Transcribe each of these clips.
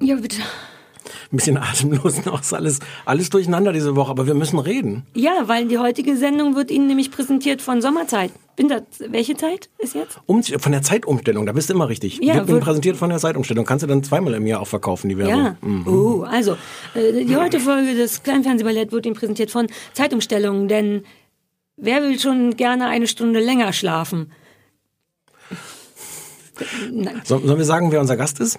Ja, bitte. ein bisschen atemlos noch. Ist alles, alles durcheinander diese Woche, aber wir müssen reden. Ja, weil die heutige Sendung wird Ihnen nämlich präsentiert von Sommerzeit. Winter, welche Zeit ist jetzt? Um, von der Zeitumstellung, da bist du immer richtig. Ja, Wird wird- präsentiert von der Zeitumstellung. Kannst du dann zweimal im Jahr auch verkaufen, die Werbung. Ja. Oh, also, äh, die heutige Folge des Kleinfernsehballett wird Ihnen präsentiert von Zeitumstellungen, denn wer will schon gerne eine Stunde länger schlafen? Nein. So, sollen wir sagen, wer unser Gast ist?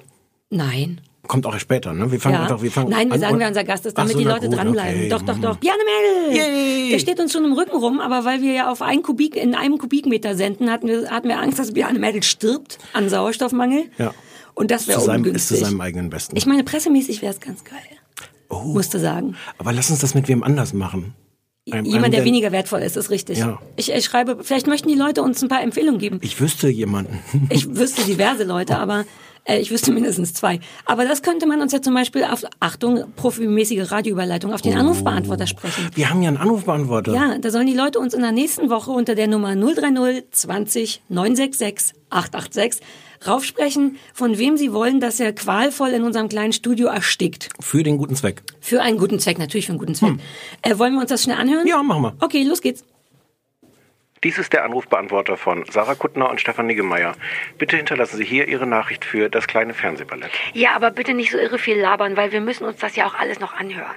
Nein. Kommt auch später, ne? Wir fangen Ja. einfach, wir fangen Nein, wir an sagen, wer unser Gast ist, damit so, die Leute gut, dranbleiben. okay. Doch, doch, Mhm. doch. Bjarne Mädel! Yay! Der steht uns schon im Rücken rum, aber weil wir ja auf einen Kubik, in einem Kubikmeter senden, hatten wir, hatten wir Angst, dass Bjarne Mädel stirbt an Sauerstoffmangel. Ja. Und das wäre seinem, ist ungünstig. zu seinem eigenen Besten. Ich meine, pressemäßig wäre es ganz geil. oh. Musste sagen. Aber lass uns das mit wem anders machen. Einem- einem, Jemand, der der- weniger wertvoll ist, ist richtig. Ja. Ich, ich schreibe, vielleicht möchten die Leute uns ein paar Empfehlungen geben. Ich wüsste jemanden. Ich wüsste diverse Leute, aber ich wüsste mindestens zwei. Aber das könnte man uns ja zum Beispiel auf, Achtung, profimäßige Radioüberleitung, auf den Anrufbeantworter sprechen. Wir haben ja einen Anrufbeantworter. Ja, da sollen die Leute uns in der nächsten Woche unter der Nummer 030 20 966 886 raufsprechen, von wem sie wollen, dass er qualvoll in unserem kleinen Studio erstickt. Für den guten Zweck. Für einen guten Zweck, natürlich für einen guten Zweck. Äh, wollen wir uns das schnell anhören? Ja, machen wir. Okay, los geht's. Dies ist der Anrufbeantworter von Sarah Kuttner und Stefan Niggemeier. Bitte hinterlassen Sie hier Ihre Nachricht für das kleine Fernsehballett. Ja, aber bitte nicht so irre viel labern, weil wir müssen uns das ja auch alles noch anhören.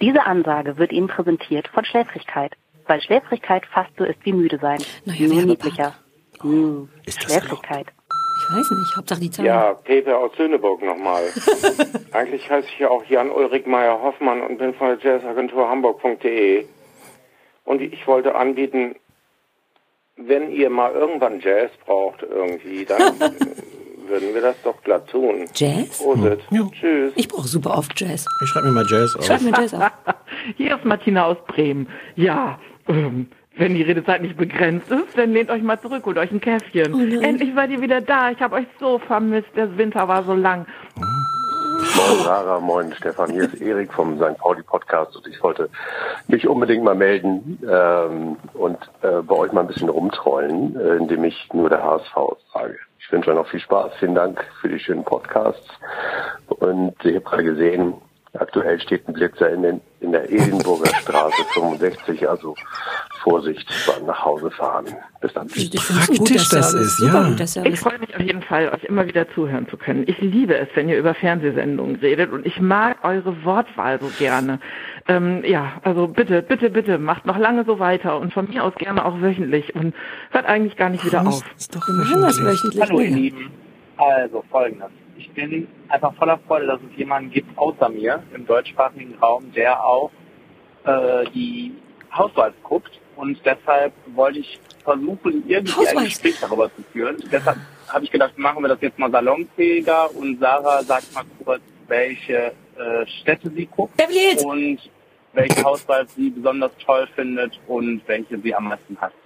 Diese Ansage wird Ihnen präsentiert von Schläfrigkeit, weil Schläfrigkeit fast so ist wie müde sein. Naja, Nur niedlicher. Hm, Ist das Schläfrigkeit. Ich weiß nicht, Hauptsache die Zahl. Ja, Peter aus Söhneburg nochmal. Eigentlich heiße ich ja auch Jan-Ulrich Meyer-Hoffmann und bin von der Jazzagentur Hamburg.de. Und ich wollte anbieten, wenn ihr mal irgendwann Jazz braucht irgendwie, dann würden wir das doch glatt tun. Jazz? Prosit. Ja. Tschüss. Ich brauche super oft Jazz. Ich schreibe mir mal Jazz auf. Schreib mir Jazz auf. Hier ist Martina aus Bremen. Ja, ähm, wenn die Redezeit nicht begrenzt ist, dann lehnt euch mal zurück, holt euch ein Käffchen. Oh. Endlich seid ihr wieder da. Ich habe euch so vermisst. Der Winter war so lang. Moin Sarah, moin Stefan, hier ist Erik vom St. Pauli Podcast und ich wollte mich unbedingt mal melden ähm, und äh, bei euch mal ein bisschen rumtrollen, äh, indem ich nur der HSV frage. Ich wünsche euch noch viel Spaß. Vielen Dank für die schönen Podcasts. Und ich habe gerade gesehen, aktuell steht ein Blitzer in, den, in der Edinburger Straße 65, also Vorsicht beim nach Hause fahren. Bis dann. Guter praktisch das ist, ja. Ich freue mich auf jeden Fall, euch immer wieder zuhören zu können. Ich liebe es, wenn ihr über Fernsehsendungen redet und ich mag eure Wortwahl so gerne. Ähm, ja, also bitte, bitte, bitte, macht noch lange so weiter und von mir aus gerne auch wöchentlich und hört eigentlich gar nicht wieder auf. Ist doch Wir machen das wöchentlich. Hallo ihr. Lieben. Also folgendes. Ich bin einfach voller Freude, dass es jemanden gibt außer mir im deutschsprachigen Raum, der auch äh, die Housewives guckt. Und deshalb wollte ich versuchen, irgendwie ein. Gespräch darüber zu führen. Deshalb habe ich gedacht, machen wir das jetzt mal salonfähiger und Sarah sagt mal kurz, welche äh, Städte sie guckt und welche Housewives sie besonders toll findet und welche sie am meisten hasst.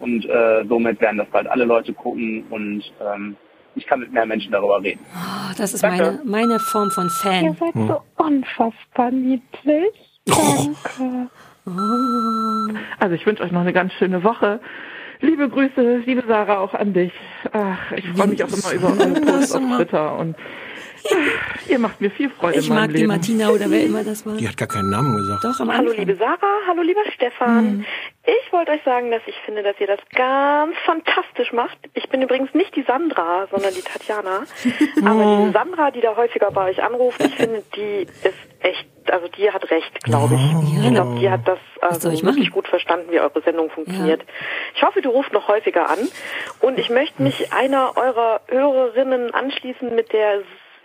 Und äh, somit werden das bald alle Leute gucken und ähm, ich kann mit mehr Menschen darüber reden. Oh, das ist Danke. meine, meine Form von Ihr Fan. seid so unfassbar niedlich. Danke. Also ich wünsche euch noch eine ganz schöne Woche. Liebe Grüße, liebe Sarah, auch an dich. Ach, ich freue mich auch immer über eure Posts auf Twitter und ihr macht mir viel Freude Ich mag die Leben. Martina oder wer immer das war. Die hat gar keinen Namen gesagt. Doch, am Hallo liebe Sarah, hallo lieber Stefan. Ich wollte euch sagen, dass ich finde, dass ihr das ganz fantastisch macht. Ich bin übrigens nicht die Sandra, sondern die Tatjana. Aber diese Sandra, die da häufiger bei euch anruft, ich finde, die ist echt, also die hat recht, glaube ich. Ich glaube, die hat das also wirklich gut verstanden, wie eure Sendung funktioniert. Ich hoffe, du rufst noch häufiger an. Und ich möchte mich einer eurer Hörerinnen anschließen mit der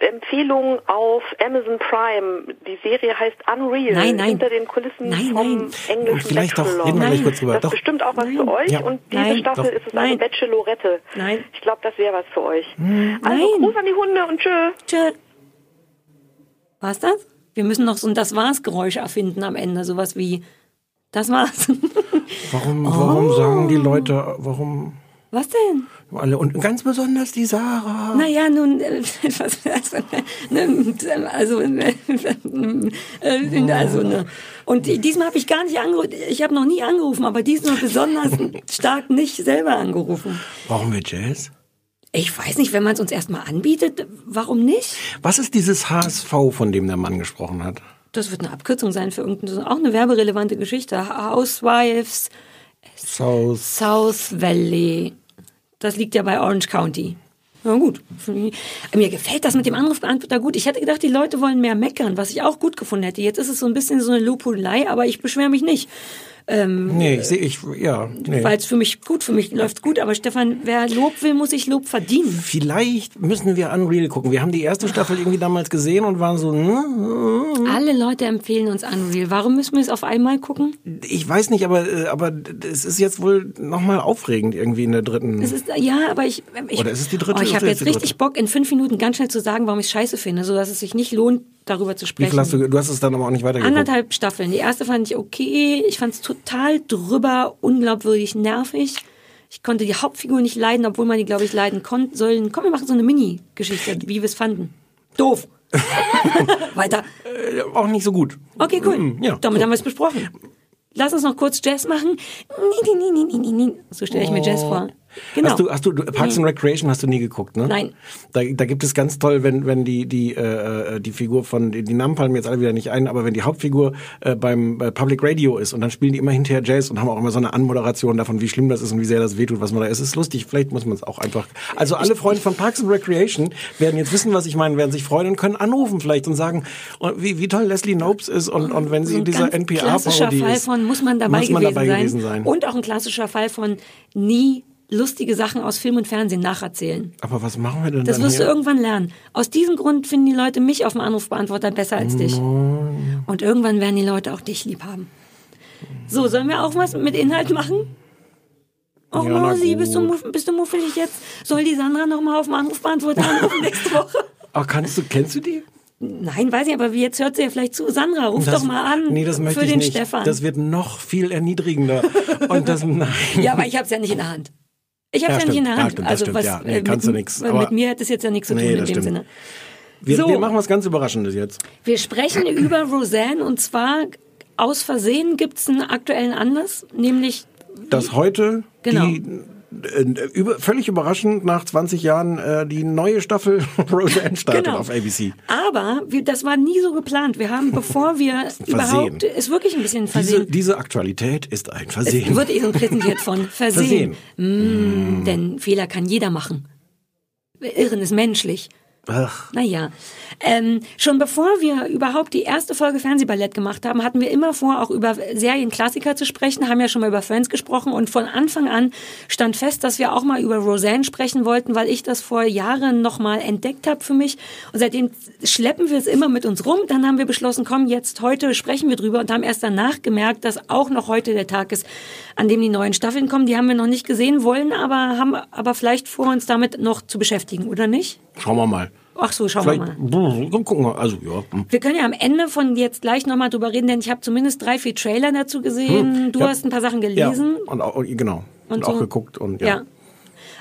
Empfehlung auf Amazon Prime. Die Serie heißt Unreal. Nein, nein. Hinter den Kulissen Nein, vom nein. englischen Vielleicht doch, Bachelor. reden wir gleich kurz drüber. Das Doch. ist bestimmt auch was für euch. Ja. Und diese Nein. Staffel Doch. ist es Nein. Bachelorette. Nein. Ich glaube, das wäre was für euch. Also Nein. Gruß an die Hunde und tschö. Tschö. War's das? Wir müssen noch so ein Das war's Geräusch erfinden am Ende, sowas wie Das war's. Warum, warum Oh. sagen die Leute, warum Was denn? alle und ganz besonders die Sarah? Naja, nun, äh, was, also, ne, also, äh, äh, also, ne. Und diesmal habe ich gar nicht angerufen, ich habe noch nie angerufen, aber diesmal besonders stark nicht selber angerufen. Brauchen wir Jazz? Ich weiß nicht, wenn man es uns erstmal anbietet, warum nicht? Was ist dieses HSV, von dem der Mann gesprochen hat? Das wird eine Abkürzung sein für irgendeine, auch eine werberelevante Geschichte. Housewives South. South Valley. Das liegt ja bei Orange County. Na gut. Mir gefällt das mit dem Anrufbeantworter gut. Ich hätte gedacht, die Leute wollen mehr meckern, was ich auch gut gefunden hätte. Jetzt ist es so ein bisschen so eine Lobhudelei, aber ich beschwere mich nicht. Ähm, Nee, ich sehe, ich, ja, nee. Weil es für mich gut, für mich läuft gut. Aber Stefan, wer Lob will, muss sich Lob verdienen. Vielleicht müssen wir Unreal gucken. Wir haben die erste Staffel irgendwie damals gesehen und waren so, hm, Alle Leute empfehlen uns Unreal. Warum müssen wir es auf einmal gucken? ich weiß nicht, aber, äh, aber es ist jetzt wohl nochmal aufregend irgendwie in der dritten. Es ist, ja, aber ich, ich Oder ist es die dritte Oh, ich habe jetzt die dritte? richtig Bock, in fünf Minuten ganz schnell zu sagen, warum ich scheiße finde, sodass es sich nicht lohnt, darüber zu Wie sprechen. viel hast du, du hast es dann aber auch nicht weitergeguckt. Anderthalb Staffeln. Die erste fand ich okay. Ich fand es total drüber, unglaubwürdig nervig. Ich konnte die Hauptfigur nicht leiden, obwohl man die, glaube ich, leiden konnte. Sollen. Komm, wir machen so eine Mini-Geschichte, wie wir es fanden. Doof. Weiter. Äh, auch nicht so gut. Okay, cool. Mm, ja, Damit haben wir es besprochen. Lass uns noch kurz Jazz machen. Nee, nee, nee, nee, nee, nee. So stelle ich mir Jazz vor. Genau. Hast du, hast du, Parks and Recreation hast du nie geguckt, ne? Nein. Da, da gibt es ganz toll, wenn, wenn die, die, äh, äh, die Figur von, die, die Namen fallen mir jetzt alle wieder nicht ein, aber wenn die Hauptfigur äh, beim äh, Public Radio ist und dann spielen die immer hinterher Jazz und haben auch immer so eine Anmoderation davon, wie schlimm das ist und wie sehr das wehtut, was man da ist. Es ist lustig, vielleicht muss man es auch einfach. Also alle Freunde von Parks and Recreation werden jetzt wissen, was ich meine, werden sich freuen und können anrufen vielleicht und sagen, und wie, wie toll Leslie Nopes ist und, und wenn sie in dieser NPR-Parodie Fall ist. von muss man dabei, muss man gewesen, dabei sein. gewesen sein. Und auch ein klassischer Fall von nie lustige Sachen aus Film und Fernsehen nacherzählen. Aber was machen wir denn Das wirst du hier? irgendwann lernen. Aus diesem Grund finden die Leute mich auf dem Anrufbeantworter besser als dich. Und irgendwann werden die Leute auch dich lieb haben. So, sollen wir auch was mit Inhalt machen? Och, Ja, Mausi, bist du, bist du muffelig jetzt? Soll die Sandra noch mal auf dem Anrufbeantworter anrufen nächste Woche? Ach, kannst du, kennst du die? Nein, weiß ich, aber jetzt hört sie ja vielleicht zu. Sandra, ruf Das- doch mal an Nee, das möchte für ich den nicht. Stefan. Das wird noch viel erniedrigender. Und das, nein. Ja, aber ich habe es ja nicht in der Hand. Ich habe Ja, es ja, nicht in stimmt. der Ja, Hand. stimmt, das also stimmt, was ja. Nee, äh, kannst mit, du aber- Mit mir hat es jetzt ja nichts zu tun Nee, in das dem stimmt. Sinne. Wir, So. wir machen was ganz Überraschendes jetzt. Wir sprechen über Roseanne und zwar aus Versehen gibt es einen aktuellen Anlass, nämlich Dass heute Genau. die über, völlig überraschend nach 20 Jahren äh, die neue Staffel Roseanne startet Genau. auf ABC. aber wir, das war nie so geplant. Wir haben, bevor wir überhaupt, ist wirklich ein bisschen Diese, versehen. diese Aktualität ist ein Es Versehen. wird eben präsentiert von Versehen. Versehen. Mm, Denn Fehler kann jeder machen. Irren ist menschlich. Ach, Naja, ähm, schon bevor wir überhaupt die erste Folge Fernsehballett gemacht haben, hatten wir immer vor, auch über Serienklassiker zu sprechen, haben ja schon mal über Friends gesprochen und von Anfang an stand fest, dass wir auch mal über Roseanne sprechen wollten, weil ich das vor Jahren nochmal entdeckt habe für mich und seitdem schleppen wir es immer mit uns rum. Dann haben wir beschlossen, komm, jetzt heute sprechen wir drüber und haben erst danach gemerkt, dass auch noch heute der Tag ist, an dem die neuen Staffeln kommen. Die haben wir noch nicht gesehen, wollen aber, haben aber vielleicht vor, uns damit noch zu beschäftigen, oder nicht? Schauen wir mal. Ach so, schauen wir Vielleicht mal. gucken wir. Also ja. hm. Wir können ja am Ende von jetzt gleich nochmal drüber reden, denn ich habe zumindest drei, vier Trailer dazu gesehen. Hm, Du ja. hast ein paar Sachen gelesen. Ja, und auch, genau. Und, Und auch so. geguckt und ja. Ja.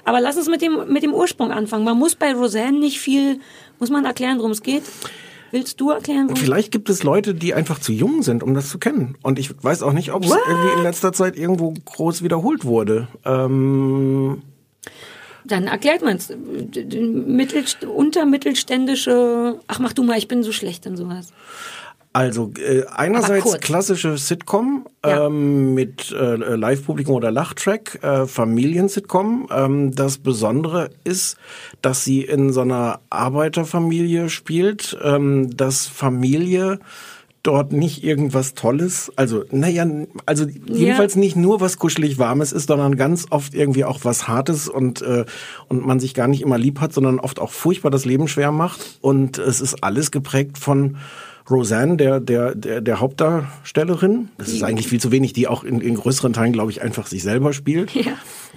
Aber lass uns mit dem, mit dem Ursprung anfangen. Man muss bei Roseanne nicht viel, muss man erklären, worum es geht. Willst du erklären, worum Vielleicht gibt es Leute, die einfach zu jung sind, um das zu kennen. Und ich weiß auch nicht, ob es irgendwie in letzter Zeit irgendwo groß wiederholt wurde. Ähm, Dann erklärt man es. Mittelst untermittelständische, ach mach du mal, ich bin so schlecht in sowas. Also äh, einerseits klassische Sitcom Ja. ähm, mit äh, Live-Publikum oder Lachtrack, äh, Familien-Sitcom. Ähm, das Besondere ist, dass sie in so einer Arbeiterfamilie spielt, ähm, dass Familie dort nicht irgendwas Tolles. Also, naja, also jedenfalls nicht nur was kuschelig Warmes ist, sondern ganz oft irgendwie auch was Hartes und, äh, und man sich gar nicht immer lieb hat, sondern oft auch furchtbar das Leben schwer macht. Und es ist alles geprägt von Roseanne, der, der, der, der Hauptdarstellerin. Das ist eigentlich viel zu wenig, die auch in, in größeren Teilen, glaube ich, einfach sich selber spielt. Ja.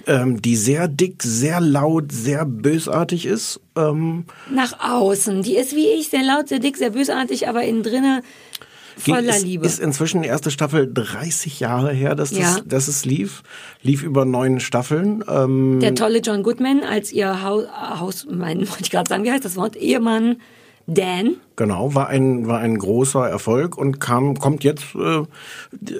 Ähm, die sehr dick, sehr laut, sehr bösartig ist. Ähm, Nach außen. Die ist wie ich, sehr laut, sehr dick, sehr bösartig, aber innen drinnen voller ist, Liebe. Ist inzwischen die erste Staffel 30 Jahre her, dass, Ja. das, dass es lief. Lief über neun Staffeln. Ähm, Der tolle John Goodman als ihr Haus, Haus mein, wollte ich gerade sagen, wie heißt das Wort? Ehemann Dan. Genau, war ein, war ein großer Erfolg und kam, kommt jetzt, äh,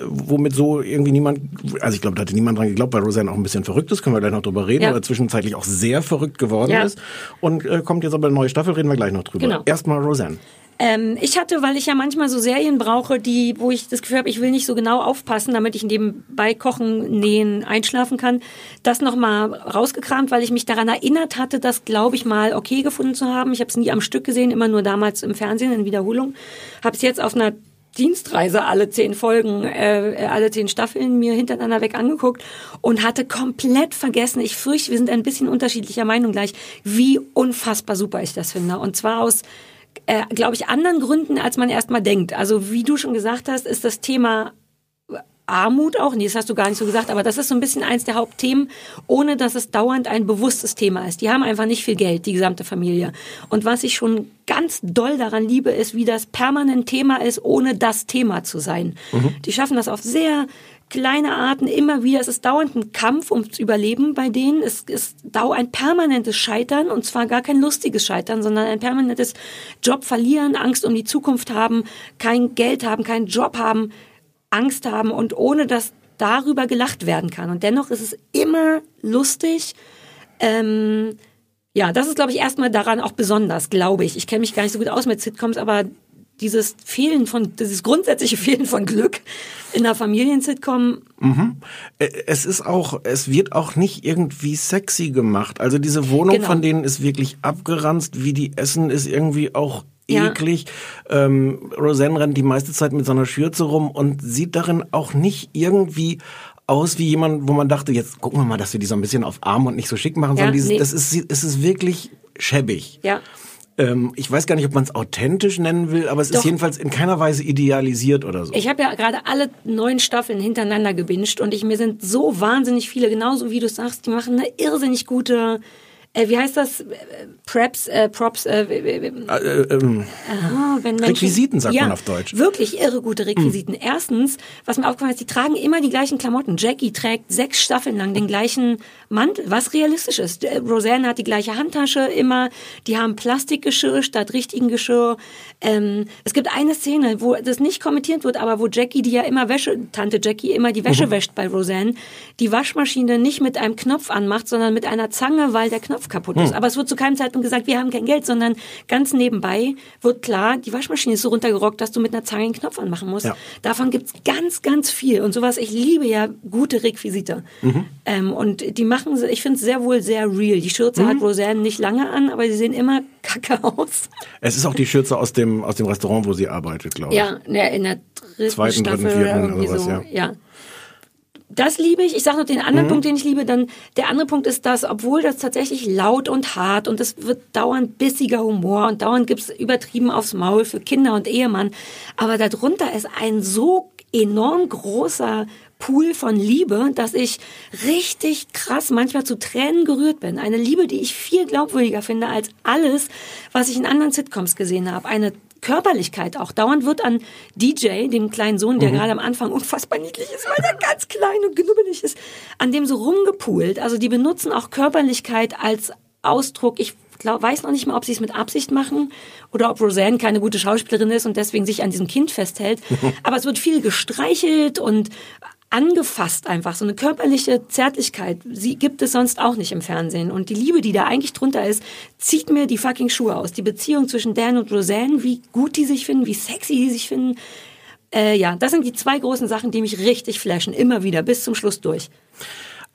womit so irgendwie niemand, also ich glaube, da hatte niemand dran geglaubt, weil Roseanne auch ein bisschen verrückt ist, können wir gleich noch drüber reden, Ja. aber zwischenzeitlich auch sehr verrückt geworden Ja. ist. Und äh, kommt jetzt aber eine neue Staffel, reden wir gleich noch drüber. Genau. Erstmal Roseanne. Ähm, ich hatte, weil ich ja manchmal so Serien brauche, die, wo ich das Gefühl habe, ich will nicht so genau aufpassen, damit ich nebenbei kochen, nähen, einschlafen kann, das nochmal rausgekramt, weil ich mich daran erinnert hatte, das glaube ich mal okay gefunden zu haben. Ich habe es nie am Stück gesehen, immer nur damals im Fernsehen in Wiederholung. Habe es jetzt auf einer Dienstreise alle zehn Folgen, äh, alle zehn Staffeln mir hintereinander weg angeguckt und hatte komplett vergessen, ich fürchte, wir sind ein bisschen unterschiedlicher Meinung gleich, wie unfassbar super ich das finde. Und zwar aus äh, glaube ich, anderen Gründen, als man erstmal denkt. Also wie du schon gesagt hast, ist das Thema Armut auch, nee, das hast du gar nicht so gesagt, aber das ist so ein bisschen eins der Hauptthemen, ohne dass es dauernd ein bewusstes Thema ist. Die haben einfach nicht viel Geld, die gesamte Familie. Und was ich schon ganz doll daran liebe, ist, wie das permanent Thema ist, ohne das Thema zu sein. Die schaffen das auf sehr kleine Arten immer wieder. Es ist dauernd ein Kampf ums Überleben bei denen. Es ist dau ein permanentes Scheitern und zwar gar kein lustiges Scheitern, sondern ein permanentes Job verlieren, Angst um die Zukunft haben, kein Geld haben, keinen Job haben, Angst haben und ohne dass darüber gelacht werden kann. Und dennoch ist es immer lustig. Ähm, ja, das ist, glaube ich, erstmal daran auch besonders, glaube ich. Ich kenne mich gar nicht so gut aus mit Sitcoms, aber dieses Fehlen von, dieses grundsätzliche Fehlen von Glück in einer Familiensitcom, Mhm. Es ist auch, es wird auch nicht irgendwie sexy gemacht. Also diese Wohnung Genau. von denen ist wirklich abgeranzt, wie die essen, ist irgendwie auch Ja. eklig. Ähm, Roseanne rennt die meiste Zeit mit so einer Schürze rum und sieht darin auch nicht irgendwie aus wie jemand, wo man dachte, jetzt gucken wir mal, dass wir die so ein bisschen auf arm und nicht so schick machen, Ja, sondern dieses, nee. das ist, es ist wirklich schäbig. ja. Ähm, ich weiß gar nicht, ob man es authentisch nennen will, aber es Doch. ist jedenfalls in keiner Weise idealisiert oder so. Ich habe ja gerade alle neun Staffeln hintereinander gebinged und ich, mir sind so wahnsinnig viele, genauso wie du sagst, die machen eine irrsinnig gute, äh, wie heißt das, Äh, Preps, äh, Props, äh, äh, Äh, ähm, Ah, wenn Menschen, Requisiten sagt ja, man auf Deutsch. Wirklich irre gute Requisiten. Erstens, was mir aufgefallen ist, die tragen immer die gleichen Klamotten. Jackie trägt sechs Staffeln lang den gleichen Mantel, was realistisch ist. Äh, Roseanne hat die gleiche Handtasche immer. Die haben Plastikgeschirr statt richtigen Geschirr. Ähm, es gibt eine Szene, wo das nicht kommentiert wird, aber wo Jackie, die ja immer Wäsche, Tante Jackie immer die Wäsche Mhm. wäscht bei Roseanne, die Waschmaschine nicht mit einem Knopf anmacht, sondern mit einer Zange, weil der Knopf kaputt ist. Mhm. Aber es wird zu keinem Zeitpunkt gesagt, wir haben kein Geld, sondern ganz nebenbei wird klar, die Waschmaschine ist so runtergerockt, dass du mit einer Zange einen Knopf anmachen musst. Ja. Davon gibt's ganz, ganz viel. Und sowas, ich liebe ja gute Requisite. Mhm. Ähm, und die machen, ich finde es sehr wohl sehr real. Die Schürze Mhm. hat Roseanne nicht lange an, aber sie sehen immer kacke aus. Es ist auch die Schürze aus dem, aus dem Restaurant, wo sie arbeitet, glaube ich. Ja, in der, dritten Zweiten, dritten, Staffel vierten oder irgendwie sowas, so. ja. ja. Das liebe ich. Ich sage noch den anderen Mhm. Punkt, den ich liebe. Dann der andere Punkt ist, dass obwohl das tatsächlich laut und hart und es wird dauernd bissiger Humor und dauernd gibt's übertrieben aufs Maul für Kinder und Ehemann, aber darunter ist ein so enorm großer Pool von Liebe, dass ich richtig krass manchmal zu Tränen gerührt bin. Eine Liebe, die ich viel glaubwürdiger finde als alles, was ich in anderen Sitcoms gesehen habe. Eine Körperlichkeit auch. Dauernd wird an DJ, dem kleinen Sohn, der Mhm. gerade am Anfang unfassbar niedlich ist, weil er ganz klein und knubbelig ist, an dem so rumgepult. Also die benutzen auch Körperlichkeit als Ausdruck. Ich glaub, weiß noch nicht mal, ob sie es mit Absicht machen oder ob Roseanne keine gute Schauspielerin ist und deswegen sich an diesem Kind festhält. Aber es wird viel gestreichelt und angefasst einfach. So eine körperliche Zärtlichkeit, sie gibt es sonst auch nicht im Fernsehen. Und die Liebe, die da eigentlich drunter ist, zieht mir die fucking Schuhe aus. Die Beziehung zwischen Dan und Roseanne, wie gut die sich finden, wie sexy die sich finden. Äh, ja, das sind die zwei großen Sachen, die mich richtig flashen. Immer wieder, bis zum Schluss durch.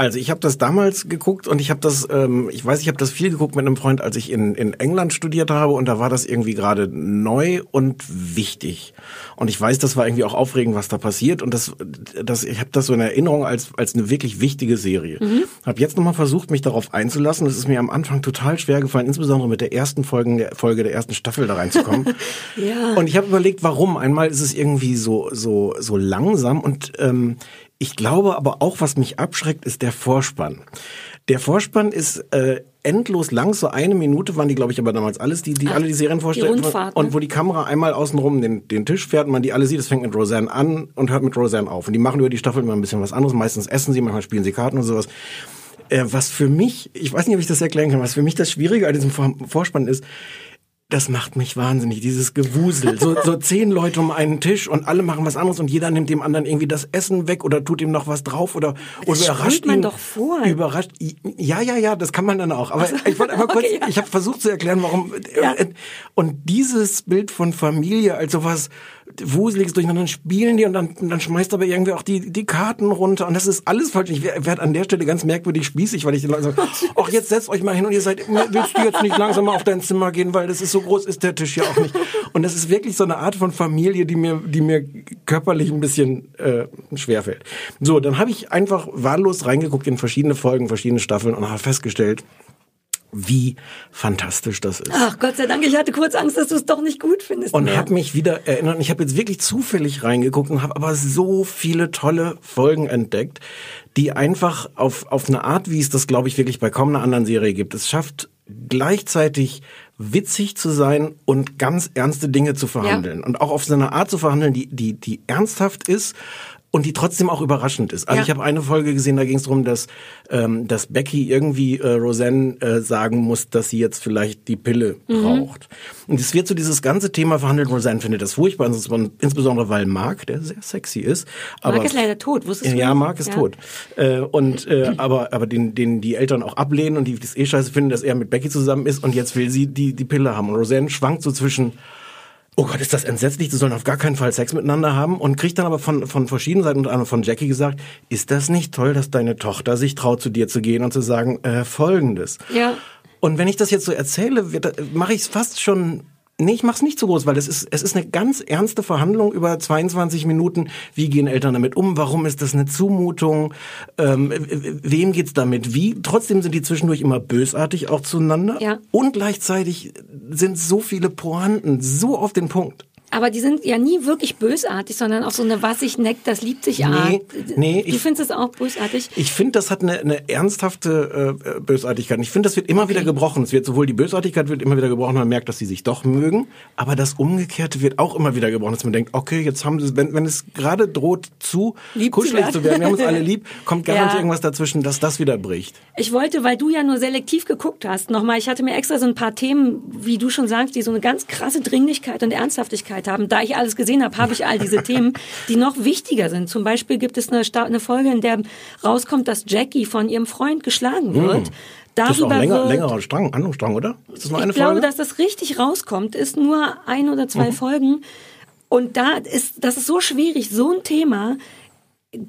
Also ich habe das damals geguckt und ich habe das, ähm, ich weiß, ich habe das viel geguckt mit einem Freund, als ich in, in England studiert habe und da war das irgendwie gerade neu und wichtig. Und ich weiß, das war irgendwie auch aufregend, was da passiert und das, das ich habe das so in Erinnerung als als eine wirklich wichtige Serie. Mhm. Habe jetzt nochmal versucht, mich darauf einzulassen. Das ist mir am Anfang total schwer gefallen, insbesondere mit der ersten Folge der Folge der ersten Staffel da reinzukommen. ja. Und ich habe überlegt, warum. Einmal ist es irgendwie so so so langsam und ähm, ich glaube aber auch, was mich abschreckt, ist der Vorspann. Der Vorspann ist äh, endlos lang, so eine Minute waren die, glaube ich, aber damals alles, die, die Ach, alle die Serien vorstellen. die und ne? wo die Kamera einmal außenrum den, den Tisch fährt und man die alle sieht, es fängt mit Roseanne an und hört mit Roseanne auf. Und die machen über die Staffel immer ein bisschen was anderes. Meistens essen sie, manchmal spielen sie Karten und sowas. Äh, was für mich, ich weiß nicht, ob ich das erklären kann, was für mich das Schwierige an diesem Vor Vorspann ist, das macht mich wahnsinnig, dieses Gewusel. So, so zehn Leute um einen Tisch und alle machen was anderes und jeder nimmt dem anderen irgendwie das Essen weg oder tut ihm noch was drauf oder, oder Das überrascht man ihn. doch vor. Überrascht. Ja, ja, ja, das kann man dann auch. Aber ich wollte einfach kurz, Okay, ja. ich habe versucht zu erklären, warum. äh, Und dieses Bild von Familie als sowas Wuseliges durcheinander, dann spielen die und dann, dann schmeißt aber irgendwie auch die, die Karten runter und das ist alles falsch. Ich werde an der Stelle ganz merkwürdig spießig, weil ich den Leuten sage, ach jetzt setzt euch mal hin und ihr seid, willst du jetzt nicht langsam mal auf dein Zimmer gehen, weil das ist so groß, ist der Tisch ja auch nicht. Und das ist wirklich so eine Art von Familie, die mir, die mir körperlich ein bisschen äh, schwerfällt. So, dann habe ich einfach wahllos reingeguckt in verschiedene Folgen, verschiedene Staffeln und habe festgestellt, wie fantastisch das ist. Ach Gott sei Dank, ich hatte kurz Angst, dass du es doch nicht gut findest. Und habe mich wieder erinnert. Ich habe jetzt wirklich zufällig reingeguckt und habe aber so viele tolle Folgen entdeckt, die einfach auf, auf eine Art, wie es das, glaube ich, wirklich bei kaum einer anderen Serie gibt. Es schafft gleichzeitig witzig zu sein und ganz ernste Dinge zu verhandeln. Und auch auf so eine Art zu verhandeln, die, die, die ernsthaft ist und die trotzdem auch überraschend ist. Also Ja. ich habe eine Folge gesehen, da ging es darum, dass, ähm, dass Becky irgendwie äh, Roseanne äh, sagen muss, dass sie jetzt vielleicht die Pille Mhm. braucht. Und es wird so dieses ganze Thema verhandelt. Roseanne findet das furchtbar, insbesondere weil Mark, der sehr sexy ist. Aber Mark ist leider tot, wusstest du? ja? Mark ist tot. Äh, und äh, aber aber den den die Eltern auch ablehnen und die das eh scheiße finden, dass er mit Becky zusammen ist und jetzt will sie die die Pille haben. Und Roseanne schwankt so zwischen Oh Gott, ist das entsetzlich, die sollen auf gar keinen Fall Sex miteinander haben und kriegt dann aber von, von verschiedenen Seiten, unter anderem von Jackie gesagt, ist das nicht toll, dass deine Tochter sich traut, zu dir zu gehen und zu sagen, äh, folgendes. Ja. Und wenn ich das jetzt so erzähle, wird- mache ich es fast schon. Nee, ich mach's nicht so groß, weil es ist, es ist eine ganz ernste Verhandlung über 22 Minuten. Wie gehen Eltern damit um? Warum ist das eine Zumutung? Ähm, wem geht's damit wie? Trotzdem sind die zwischendurch immer bösartig auch zueinander. Ja. Und gleichzeitig sind so viele Pointen so auf den Punkt. Aber die sind ja nie wirklich bösartig, sondern auch so eine was sich neckt, das liebt sich Art. Nee, nee, du ich- findest es auch bösartig? Ich finde, das hat eine, eine ernsthafte äh, Bösartigkeit. Ich finde, das wird immer wieder gebrochen. Es wird sowohl die Bösartigkeit wird immer wieder gebrochen, man merkt, dass sie sich doch mögen, aber das Umgekehrte wird auch immer wieder gebrochen, dass man denkt, okay, jetzt haben sie, wenn, wenn es gerade droht zu Lieb zu kuschelig werden. zu werden, wir haben uns alle lieb, kommt garantiert Ja. irgendwas dazwischen, dass das wieder bricht. Ich wollte, weil du ja nur selektiv geguckt hast, nochmal, ich hatte mir extra so ein paar Themen, wie du schon sagst, die so eine ganz krasse Dringlichkeit und Ernsthaftigkeit haben. Da ich alles gesehen habe, habe ich all diese Themen, die noch wichtiger sind. Zum Beispiel gibt es eine, eine Folge, in der rauskommt, dass Jackie von ihrem Freund geschlagen wird. Hm. das ist auch Darüber länger, wird, längerer Strang, Handlungsstrang, oder? Ist das nur eine ich glaube, Folge? dass das richtig rauskommt, ist nur ein oder zwei Mhm. Folgen. Und da ist, das ist so schwierig, so ein Thema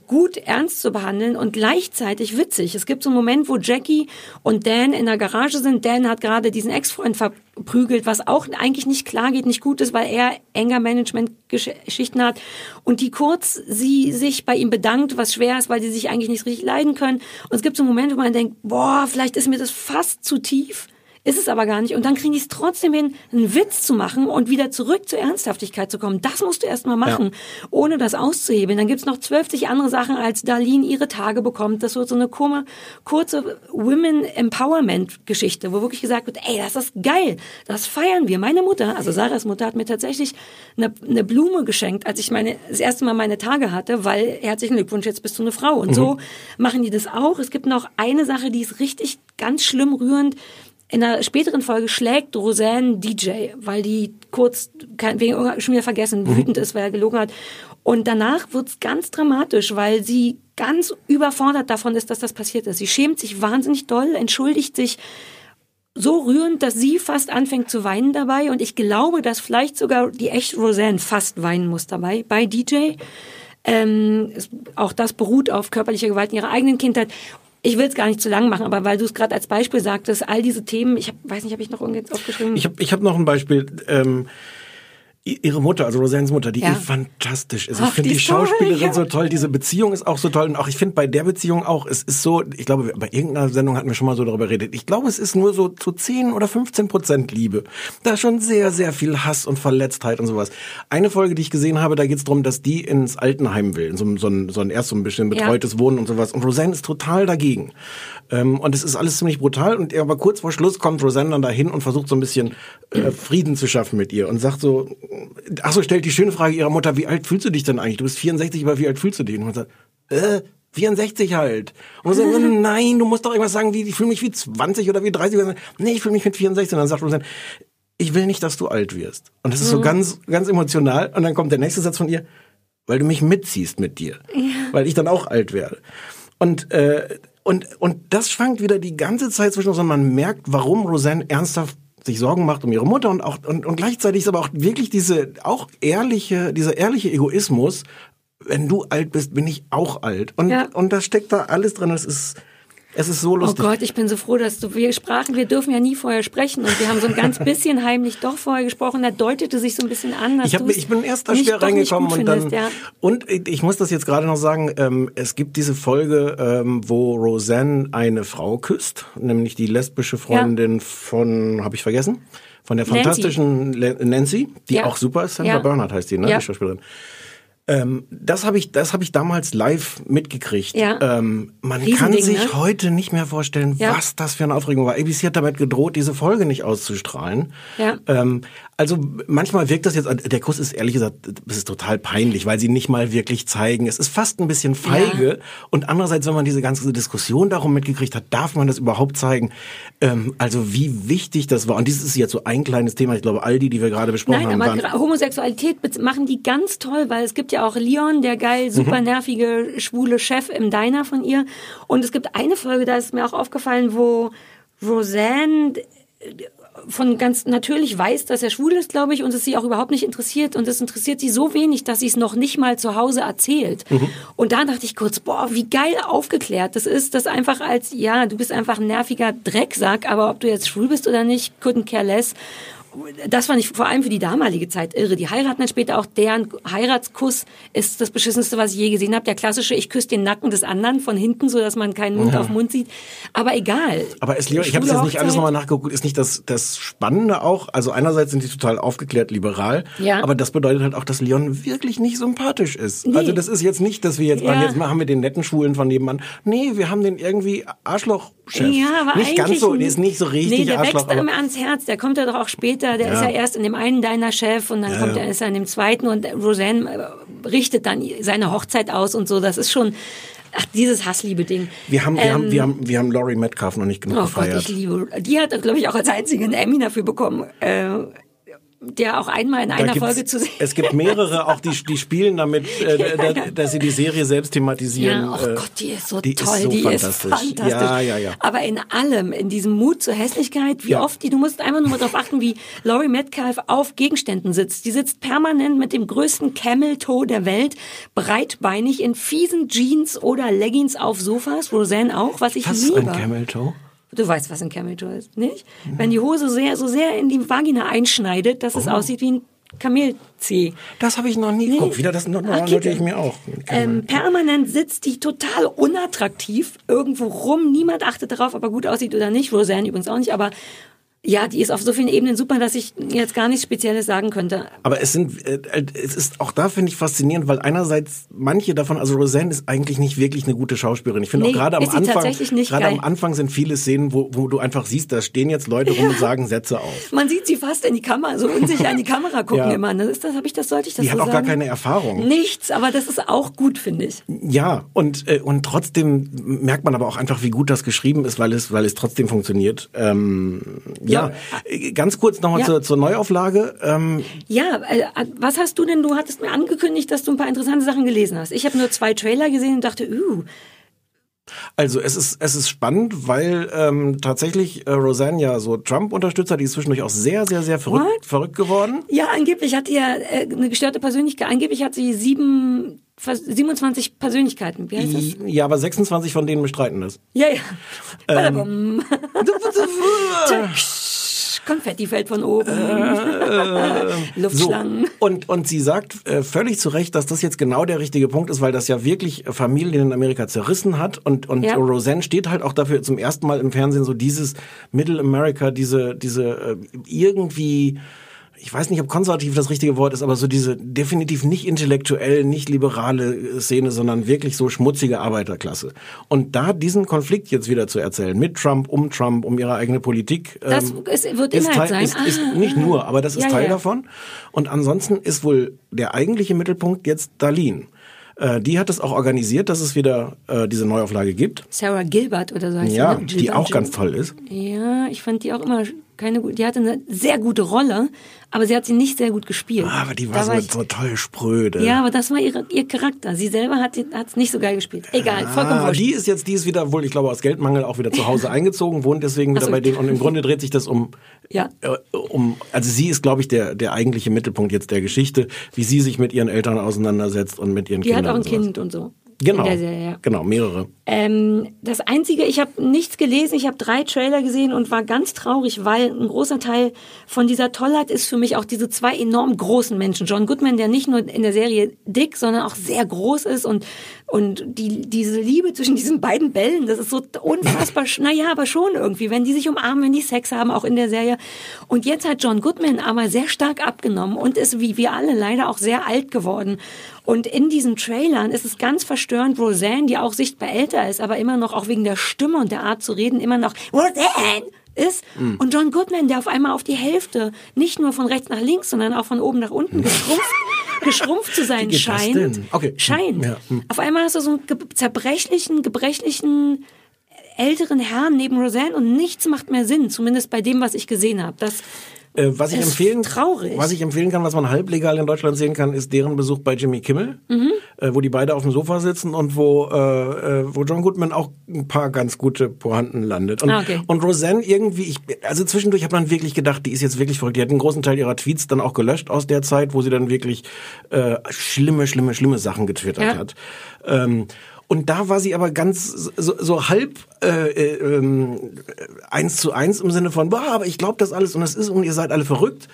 gut ernst zu behandeln und gleichzeitig witzig. Es gibt so einen Moment, wo Jackie und Dan in der Garage sind. Dan hat gerade diesen Ex-Freund verprügelt, was auch eigentlich nicht klar geht, nicht gut ist, weil er enger Management-Geschichten hat. Und die kurz sie sich bei ihm bedankt, was schwer ist, weil die sich eigentlich nicht richtig leiden können. Und es gibt so einen Moment, wo man denkt, boah, vielleicht ist mir das fast zu tief. Ist es aber gar nicht. Und dann kriegen die es trotzdem hin, einen Witz zu machen und wieder zurück zur Ernsthaftigkeit zu kommen. Das musst du erst mal machen, ohne das auszuhebeln. Dann gibt's noch 12 andere Sachen, als Darlene ihre Tage bekommt. Das wird so eine kurze, kurze Women Empowerment Geschichte, wo wirklich gesagt wird, ey, das ist geil. Das feiern wir. Meine Mutter, also Sarahs Mutter, hat mir tatsächlich eine, eine Blume geschenkt, als ich meine, das erste Mal meine Tage hatte, weil herzlichen Glückwunsch, jetzt bist du eine Frau. Und Mhm. so machen die das auch. Es gibt noch eine Sache, die ist richtig ganz schlimm rührend. In einer späteren Folge schlägt Roseanne DJ, weil die kurz wegen schon wieder vergessen, Mhm. wütend ist, weil er gelogen hat. Und danach wird's ganz dramatisch, weil sie ganz überfordert davon ist, dass das passiert ist. Sie schämt sich wahnsinnig doll, entschuldigt sich so rührend, dass sie fast anfängt zu weinen dabei. Und ich glaube, dass vielleicht sogar die echte Roseanne fast weinen muss dabei bei DJ. Ähm, auch das beruht auf körperlicher Gewalt in ihrer eigenen Kindheit. Ich will es gar nicht zu lang machen, aber weil du es gerade als Beispiel sagtest, all diese Themen, ich hab, weiß nicht, habe ich noch irgendwas aufgeschrieben? Ich habe ich hab noch ein Beispiel. Ähm, Ihre Mutter, also Roseannes Mutter, die Ja. fantastisch ist. Ach, ich finde die die toll, Schauspielerin ja. so toll, diese Beziehung ist auch so toll. Und auch ich finde bei der Beziehung auch, es ist so, ich glaube, bei irgendeiner Sendung hatten wir schon mal so darüber geredet. Ich glaube, es ist nur so zu 10 oder 15 Prozent Liebe. Da ist schon sehr, sehr viel Hass und Verletztheit und sowas. Eine Folge, die ich gesehen habe, da geht es darum, dass die ins Altenheim will, in so, ein- so, ein, so ein erst so ein bisschen Ja. betreutes Wohnen und sowas. Und Roseanne ist total dagegen. Ähm, und es ist alles ziemlich brutal. Und aber kurz vor Schluss kommt Roseanne dann dahin und versucht so ein bisschen äh, Frieden zu schaffen mit ihr und sagt so, ach so, stellt die schöne Frage ihrer Mutter, wie alt fühlst du dich denn eigentlich? Du bist 64, aber wie alt fühlst du dich? Und man sagt, äh, 64 halt. Und man sagt, nein, du musst doch irgendwas sagen, wie, ich fühle mich wie 20 oder wie 30. Und dann, nee, ich fühle mich mit 64. Und dann sagt Roseanne, ich will nicht, dass du alt wirst. Und das ist so Mhm. ganz, ganz emotional. Und dann kommt der nächste Satz von ihr, weil du mich mitziehst mit dir. Weil ich dann auch alt werde. Und, äh, und, und das schwankt wieder die ganze Zeit zwischen uns und man merkt, warum Roseanne ernsthaft sich Sorgen macht um ihre Mutter und auch, und, und gleichzeitig ist aber auch wirklich diese, auch ehrliche, dieser ehrliche Egoismus, wenn du alt bist, bin ich auch alt. Und, Ja. und da steckt da alles drin. Es ist, es ist so Oh lustig. Gott, ich bin so froh, dass du, wir sprachen, wir dürfen ja nie vorher sprechen und wir haben so ein ganz bisschen heimlich doch vorher gesprochen, da deutete sich so ein bisschen an, dass Ich, hab, ich bin erst da schwer reingekommen und dann findest, ja. und ich muss das jetzt gerade noch sagen. Ähm, es gibt diese Folge, ähm, wo Roseanne eine Frau küsst, nämlich die lesbische Freundin von, habe ich vergessen, von der Nancy. fantastischen Le- Nancy, die Ja. auch super ist. Sandra Ja. Bernhard heißt die, ne, Ja. die Schauspielerin. Ähm, das habe ich, das habe ich damals live mitgekriegt. Ja. Ähm, man kann sich ne? heute nicht mehr vorstellen, Ja. was das für eine Aufregung war. ABC hat damit gedroht, diese Folge nicht auszustrahlen. Ja. Ähm, also manchmal wirkt das jetzt, der Kuss ist ehrlich gesagt, das ist total peinlich, weil sie nicht mal wirklich zeigen. Es ist fast ein bisschen feige. Und andererseits, wenn man diese ganze Diskussion darum mitgekriegt hat, darf man das überhaupt zeigen? Ähm, also wie wichtig das war. Und dieses ist jetzt so ein kleines Thema. Ich glaube, all die, die wir gerade besprochen Nein, haben, aber waren gra- Homosexualität machen die ganz toll, weil es gibt ja auch Leon, der geil, super Mhm. nervige, schwule Chef im Diner von ihr. Und es gibt eine Folge, da ist mir auch aufgefallen, wo Roseanne äh, von ganz natürlich weiß, dass er schwul ist, glaube ich, und es sie auch überhaupt nicht interessiert. Und es interessiert sie so wenig, dass sie es noch nicht mal zu Hause erzählt. Und da dachte ich kurz, boah, wie geil aufgeklärt das ist, das einfach als, ja, du bist einfach ein nerviger Drecksack, aber ob du jetzt schwul bist oder nicht, couldn't care less. Das fand ich vor allem für die damalige Zeit irre. Die heiraten dann später auch, deren Heiratskuss ist das beschissenste, was ich je gesehen habe. Der klassische, ich küsse den Nacken des anderen von hinten, so dass man keinen Mund Ja. auf Mund sieht. Aber egal. Aber ist Leon, ich habe jetzt nicht alles nochmal nachgeguckt, ist nicht das, das Spannende auch, also einerseits sind die total aufgeklärt liberal, Ja. aber das bedeutet halt auch, dass Leon wirklich nicht sympathisch ist. Nee. Also das ist jetzt nicht, dass wir jetzt Ja. machen, jetzt machen wir den netten Schwulen von nebenan. Nee, wir haben den irgendwie Arschlochchef. Ja, aber nicht ganz so, der ist nicht so richtig Nee, der Arschloch. wächst aber- ans Herz. Der kommt ja doch auch später. Der Ja. ist ja erst in dem einen deiner Chef und dann Ja, kommt er, ist er in dem zweiten und Roseanne äh, richtet dann seine Hochzeit aus und so. Das ist schon, ach, dieses Hassliebe-Ding. wir haben, wir Ähm, haben, wir haben, wir haben Laurie Metcalf noch nicht genug Oh Gott, gefeiert. ich liebe. Die hat, glaube ich, auch als einzige einen Emmy dafür bekommen. Äh, der auch einmal in einer Folge zu sehen. Es gibt mehrere, auch die, die spielen damit, äh, dass sie die Serie selbst thematisieren. Ja, oh Gott, die ist so die toll, ist so die fantastisch. ist fantastisch. Ja, ja, ja. Aber in allem, in diesem Mut zur Hässlichkeit, wie Ja. oft die, du musst einfach nur mal darauf achten, wie Laurie Metcalf auf Gegenständen sitzt. Die sitzt permanent mit dem größten Camel Toe der Welt, breitbeinig in fiesen Jeans oder Leggings auf Sofas, Roseanne auch, was ich Was liebe. ein Camel Toe? Du weißt, was ein Camel Toe ist, nicht? Wenn die Hose sehr, so sehr in die Vagina einschneidet, dass es Oh. aussieht wie ein Kamelzeh. Das habe ich noch nie geguckt. Wieder das no- no- Ach, notiere geht- ich mir auch. Ähm, permanent sitzt die total unattraktiv irgendwo rum. Niemand achtet darauf, ob er gut aussieht oder nicht. Roseanne übrigens auch nicht, aber ja, die ist auf so vielen Ebenen super, dass ich jetzt gar nichts Spezielles sagen könnte. Aber es sind, äh, äh, es ist auch da finde ich faszinierend, weil einerseits manche davon, also Roseanne ist eigentlich nicht wirklich eine gute Schauspielerin. Ich finde Nee, auch gerade am Anfang, gerade am Anfang sind viele Szenen, wo, wo du einfach siehst, da stehen jetzt Leute rum und sagen Sätze auf. Man sieht sie fast in die Kamera, so unsicher in die Kamera gucken Ja. immer. Das ist das, habe ich das, sollte ich das Die so hat auch gar sagen? keine Erfahrung. Nichts, aber das ist auch gut, finde ich. Ja, und, äh, und trotzdem merkt man aber auch einfach, wie gut das geschrieben ist, weil es, weil es trotzdem funktioniert. Ähm, ja, äh, ganz kurz nochmal Ja. zur, zur Neuauflage. Ähm, Ja, äh, was hast du denn? Du hattest mir angekündigt, dass du ein paar interessante Sachen gelesen hast. Ich habe nur zwei Trailer gesehen und dachte, uh, Also es ist es ist spannend, weil ähm, tatsächlich äh, Roseanne ja so Trump-Unterstützer, die ist zwischendurch auch sehr sehr sehr verrückt, verrückt geworden. Ja, angeblich hat die ja äh, eine gestörte Persönlichkeit. Angeblich hat sie sieben 27 Persönlichkeiten. Wie heißt das? Ja, aber 26 von denen bestreiten das. Ja, ja. Ähm. Konfetti fällt von oben. Luftschlangen. So, und, und sie sagt äh, völlig zu Recht, dass das jetzt genau der richtige Punkt ist, weil das ja wirklich Familien in Amerika zerrissen hat. Und, und Ja. Roseanne steht halt auch dafür zum ersten Mal im Fernsehen so dieses Middle America, diese, diese äh, irgendwie ich weiß nicht, ob konservativ das richtige Wort ist, aber so diese definitiv nicht intellektuell, nicht liberale äh, Szene, sondern wirklich so schmutzige Arbeiterklasse. Und da diesen Konflikt jetzt wieder zu erzählen, mit Trump, um Trump, um ihre eigene Politik. Das ähm, ist, wird ist Inhalt Teil, sein. Ist, ist Ah, nicht nur, aber das ist Ja, Teil ja. davon. Und ansonsten ist wohl der eigentliche Mittelpunkt jetzt Darlene. Äh, die hat es auch organisiert, dass es wieder äh, diese Neuauflage gibt. Sarah Gilbert oder so heißt Ja, sie, ne? die auch ganz toll ist. Ja, ich fand die auch immer keine. Die hatte eine sehr gute Rolle, aber sie hat sie nicht sehr gut gespielt. Ah, Aber die Da war so, ich- so toll spröde. Ja, aber das war ihre, ihr Charakter. Sie selber hat es nicht so geil gespielt. Egal, vollkommen Ah, wurscht. die ist jetzt, die ist wieder wohl, ich glaube, aus Geldmangel auch wieder zu Hause eingezogen, wohnt deswegen wieder so. bei denen und im Grunde dreht sich das um, Ja. äh, um, also sie ist, glaube ich, der, der eigentliche Mittelpunkt jetzt der Geschichte, wie sie sich mit ihren Eltern auseinandersetzt und mit ihren Die hat Kindern. auch ein und sowas. Kind und so. Genau, Serie, ja. genau, mehrere. Ähm, das Einzige, ich habe nichts gelesen, ich habe drei Trailer gesehen und war ganz traurig, weil ein großer Teil von dieser Tollheit ist für mich auch diese zwei enorm großen Menschen. John Goodman, der nicht nur in der Serie dick, sondern auch sehr groß ist und, und die, diese Liebe zwischen diesen beiden Bällen, das ist so unfassbar, naja, aber schon irgendwie, wenn die sich umarmen, wenn die Sex haben, auch in der Serie. Und jetzt hat John Goodman aber sehr stark abgenommen und ist wie wir alle leider auch sehr alt geworden. Und in diesen Trailern ist es ganz verstörend, Roseanne, die auch sichtbar älter ist, aber immer noch auch wegen der Stimme und der Art zu reden, immer noch Roseanne ist. Mhm. Und John Goodman, der auf einmal auf die Hälfte, nicht nur von rechts nach links, sondern auch von oben nach unten geschrumpft, geschrumpft zu sein scheint. Okay. Scheint. Ja, hm. Auf einmal hast du so einen ge- zerbrechlichen, gebrechlichen älteren Herrn neben Roseanne und nichts macht mehr Sinn, zumindest bei dem, was ich gesehen habe. Das Äh, was ich ist empfehlen, traurig. was ich empfehlen kann, was man halblegal in Deutschland sehen kann, ist deren Besuch bei Jimmy Kimmel, Mhm. äh, wo die beide auf dem Sofa sitzen und wo äh, äh, wo John Goodman auch ein paar ganz gute Pointen landet. Und, Ah, okay. und Roseanne irgendwie, ich, also zwischendurch hat man wirklich gedacht, die ist jetzt wirklich verrückt. Die hat einen großen Teil ihrer Tweets dann auch gelöscht aus der Zeit, wo sie dann wirklich äh, schlimme, schlimme, schlimme Sachen getwittert Ja. hat. Ähm, und da war sie aber ganz so, so halb äh, äh, ähm, eins zu eins im Sinne von, boah, aber ich glaube das alles und das ist und ihr seid alle verrückt.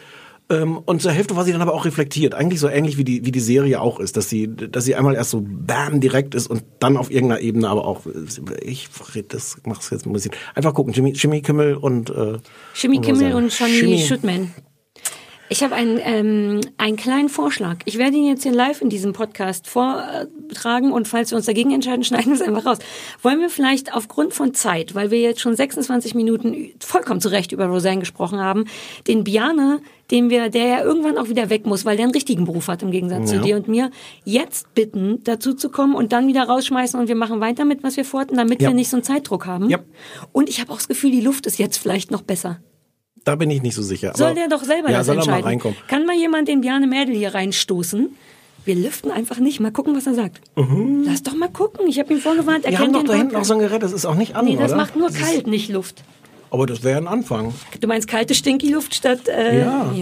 Ähm, und zur Hälfte war sie dann aber auch reflektiert, eigentlich so ähnlich wie die wie die Serie auch ist, dass sie dass sie einmal erst so bam direkt ist und dann auf irgendeiner Ebene aber auch ich red das mach's jetzt ein bisschen. Einfach gucken. Jimmy Jimmy Kimmel und äh, Jimmy und Kimmel und Johnny Schüttman. Ich habe einen, ähm, einen kleinen Vorschlag. Ich werde ihn jetzt hier live in diesem Podcast vortragen und falls wir uns dagegen entscheiden, schneiden wir es einfach raus. Wollen wir vielleicht aufgrund von Zeit, weil wir jetzt schon 26 Minuten vollkommen zu Recht über Roseanne gesprochen haben, den Biane, den wir, der ja irgendwann auch wieder weg muss, weil der einen richtigen Beruf hat im Gegensatz Ja. zu dir und mir, jetzt bitten, dazu zu kommen und dann wieder rausschmeißen und wir machen weiter mit, was wir vorhatten, damit Ja. wir nicht so einen Zeitdruck haben. Ja. Und ich habe auch das Gefühl, die Luft ist jetzt vielleicht noch besser. Da bin ich nicht so sicher. Soll aber- der doch selber ja, das soll er entscheiden. mal reinkommen. Kann mal jemand den Bjarne Mädel hier reinstoßen? Wir lüften einfach nicht. Mal gucken, was er sagt. Lass doch mal gucken. Ich habe ihm vorgewarnt, er Wir haben doch da hinten auch so ein Gerät, das ist auch nicht an, Nee, das oder? macht nur kalt, nicht Luft. Aber das wäre ein Anfang. Du meinst kalte Stinky-Luft statt... Äh, Ja.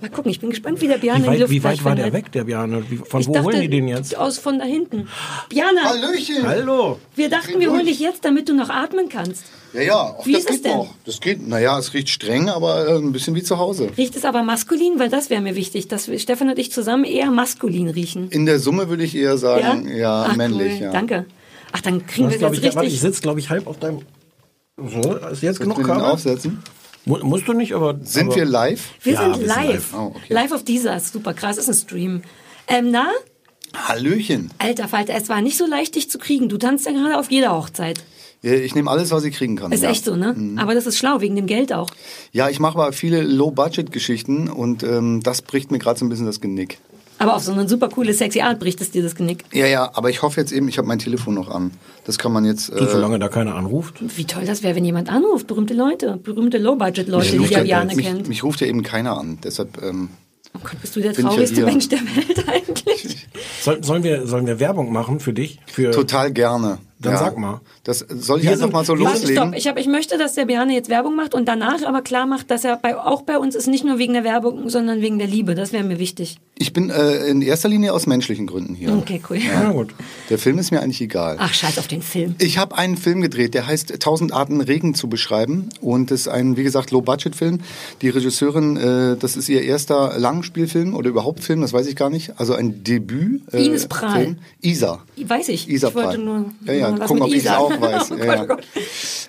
Mal gucken, ich bin gespannt, wie der Bjarne Wie die weit, Luft wie weit war der weg, der Bjarne? Wie, von Ich wo dachte, holen die den jetzt? Aus von da hinten. Bjarne, Hallöchen. Hallo. wir dachten, wir holen dich jetzt, damit du noch atmen kannst. Ja, ja, ach, Wie das ist es geht denn? noch. Das geht, naja, es riecht streng, aber äh, ein bisschen wie zu Hause. Riecht es aber maskulin? Weil das wäre mir wichtig, dass wir, Stefan und ich zusammen eher maskulin riechen. In der Summe würde ich eher sagen, ja, Ach, männlich, cool. ja. Danke. Ach, dann kriegen hast, wir das ich, warte, ich richtig. sitze, glaube ich, halb auf deinem... So, ist jetzt genug Willst du den Kabel? aufsetzen? Mu musst du nicht, aber... Sind aber wir live? Wir Ja, sind wir sind live. live. Oh, okay. Live auf dieser. Super krass, ist ein Stream. Ähm, na, Hallöchen. alter Falter, es war nicht so leicht, dich zu kriegen. Du tanzt ja gerade auf jeder Hochzeit. Ja, Ich nehme alles, was ich kriegen kann. Ist ja. echt so, ne? Mhm. Aber das ist schlau, wegen dem Geld auch. Ja, ich mache aber viele Low-Budget-Geschichten und ähm, das bricht mir gerade so ein bisschen das Genick. Aber auf so eine super coole, sexy Art bricht es dir das Genick. Ja, ja, aber ich hoffe jetzt eben, ich habe mein Telefon noch an. Das kann man jetzt. Du, solange da keiner anruft. Wie toll das wäre, wenn jemand anruft. Berühmte Leute, berühmte Low-Budget-Leute, die ja, Bjarne mich, kennt. mich ruft ja eben keiner an. Deshalb ähm, Oh Gott, bist du der ja traurigste hier. Mensch der Welt eigentlich? Soll, sollen, wir, sollen wir Werbung machen für dich? Für total gerne. Dann sag mal. Das soll ich Hier einfach sind- mal so hier Warte, loslegen. stopp. Ich, hab, ich möchte, dass der Bjarne jetzt Werbung macht und danach aber klar macht, dass er bei, auch bei uns ist nicht nur wegen der Werbung, sondern wegen der Liebe. Das wäre mir wichtig. Ich bin äh, in erster Linie aus menschlichen Gründen hier. Okay, cool. Ja. Der Film ist mir eigentlich egal. Ach, scheiß auf den Film. Ich habe einen Film gedreht, der heißt 1000 Arten Regen zu beschreiben und ist ein, wie gesagt, Low-Budget-Film. Die Regisseurin, äh, das ist ihr erster Langspielfilm oder überhaupt Film, das weiß ich gar nicht. Also ein Debüt. Äh, Ines Prahl. Film. Isa. Weiß ich. Isa ich wollte Prahl. nur, Ja, ja, was gucken, ob ich es auch weiß. Oh Gott, ja. Gott.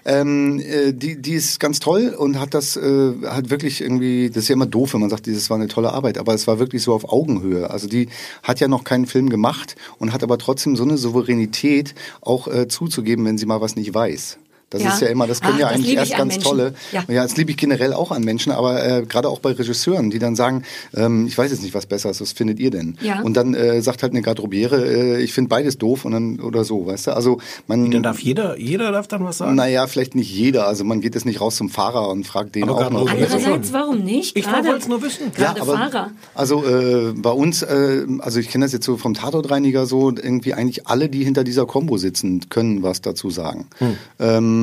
Ähm, äh, die, die ist ganz toll und hat das äh, hat wirklich irgendwie, das ist ja immer doof, wenn man sagt, dieses war eine tolle Arbeit, aber es war wirklich so auf Augenhöhe. Also die hat ja noch keinen Film gemacht und hat aber trotzdem so eine Souveränität, auch äh, zuzugeben, wenn sie mal was nicht weiß. Das Ja. ist ja immer, das können Ach, ja eigentlich erst ganz Menschen. tolle. Ja. Ja, das liebe ich generell auch an Menschen, aber äh, gerade auch bei Regisseuren, die dann sagen, ähm, ich weiß jetzt nicht, was besser ist, was findet ihr denn? Ja. Und dann äh, sagt halt eine Garderobiere, äh, ich finde beides doof und dann oder so, weißt du? Also man. Dann darf jeder, jeder darf dann was sagen. Naja, vielleicht nicht jeder. Also man geht jetzt nicht raus zum Fahrer und fragt den Aber auch noch. Andererseits, warum nicht? Ich wollte es nur wissen. Gerade aber- Fahrer. Also äh, bei uns, äh, also ich kenne das jetzt so vom Tatortreiniger so, irgendwie eigentlich alle, die hinter dieser Combo sitzen, können was dazu sagen. Hm. Ähm,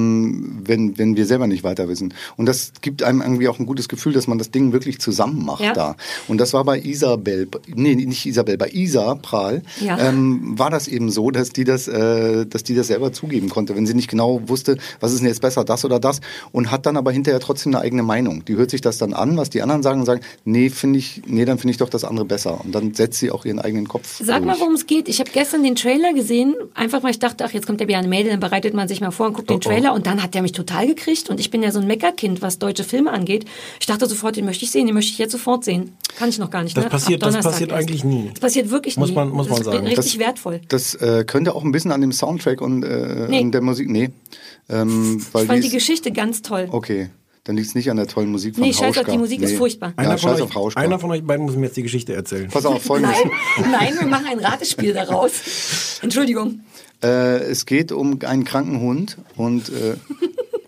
wenn, wenn wir selber nicht weiter wissen. Und das gibt einem irgendwie auch ein gutes Gefühl, dass man das Ding wirklich zusammen macht Ja. da. Und das war bei Isabel, nee, nicht Isabel, bei Isa Prahl, Ja. ähm, war das eben so, dass die das, äh, dass die das selber zugeben konnte, wenn sie nicht genau wusste, was ist denn jetzt besser, das oder das, und hat dann aber hinterher trotzdem eine eigene Meinung. Die hört sich das dann an, was die anderen sagen und sagen, nee, finde ich, nee, dann finde ich doch das andere besser. Und dann setzt sie auch ihren eigenen Kopf. Sag mal, durch. worum es geht. Ich habe gestern den Trailer gesehen, einfach weil ich dachte, ach, jetzt kommt der Bjarne Mädel, dann bereitet man sich mal vor und guckt Oh, den Trailer und dann hat der mich total gekriegt und ich bin ja so ein Meckerkind, was deutsche Filme angeht. Ich dachte sofort, den möchte ich sehen, den möchte ich jetzt sofort sehen. Kann ich noch gar nicht. Das ne? passiert- das passiert erst. eigentlich nie. Das passiert wirklich Muss nie. man- muss das man ist sagen. richtig Das- wertvoll. Das äh, könnte auch ein bisschen an dem Soundtrack und, äh, Nee. und der Musik, nee. Ähm, weil Ich fand die Geschichte ganz toll. Okay, dann liegt es nicht an der tollen Musik von Nee, scheiß auf Hauschka. die Musik, ist furchtbar. Ja, Einer, von scheiß euch, auf Hauschka. einer von euch beiden muss mir jetzt die Geschichte erzählen. Pass auf, folgendes. Nein, nein, wir machen ein Ratespiel daraus. Entschuldigung. Äh, es geht um einen kranken Hund und äh,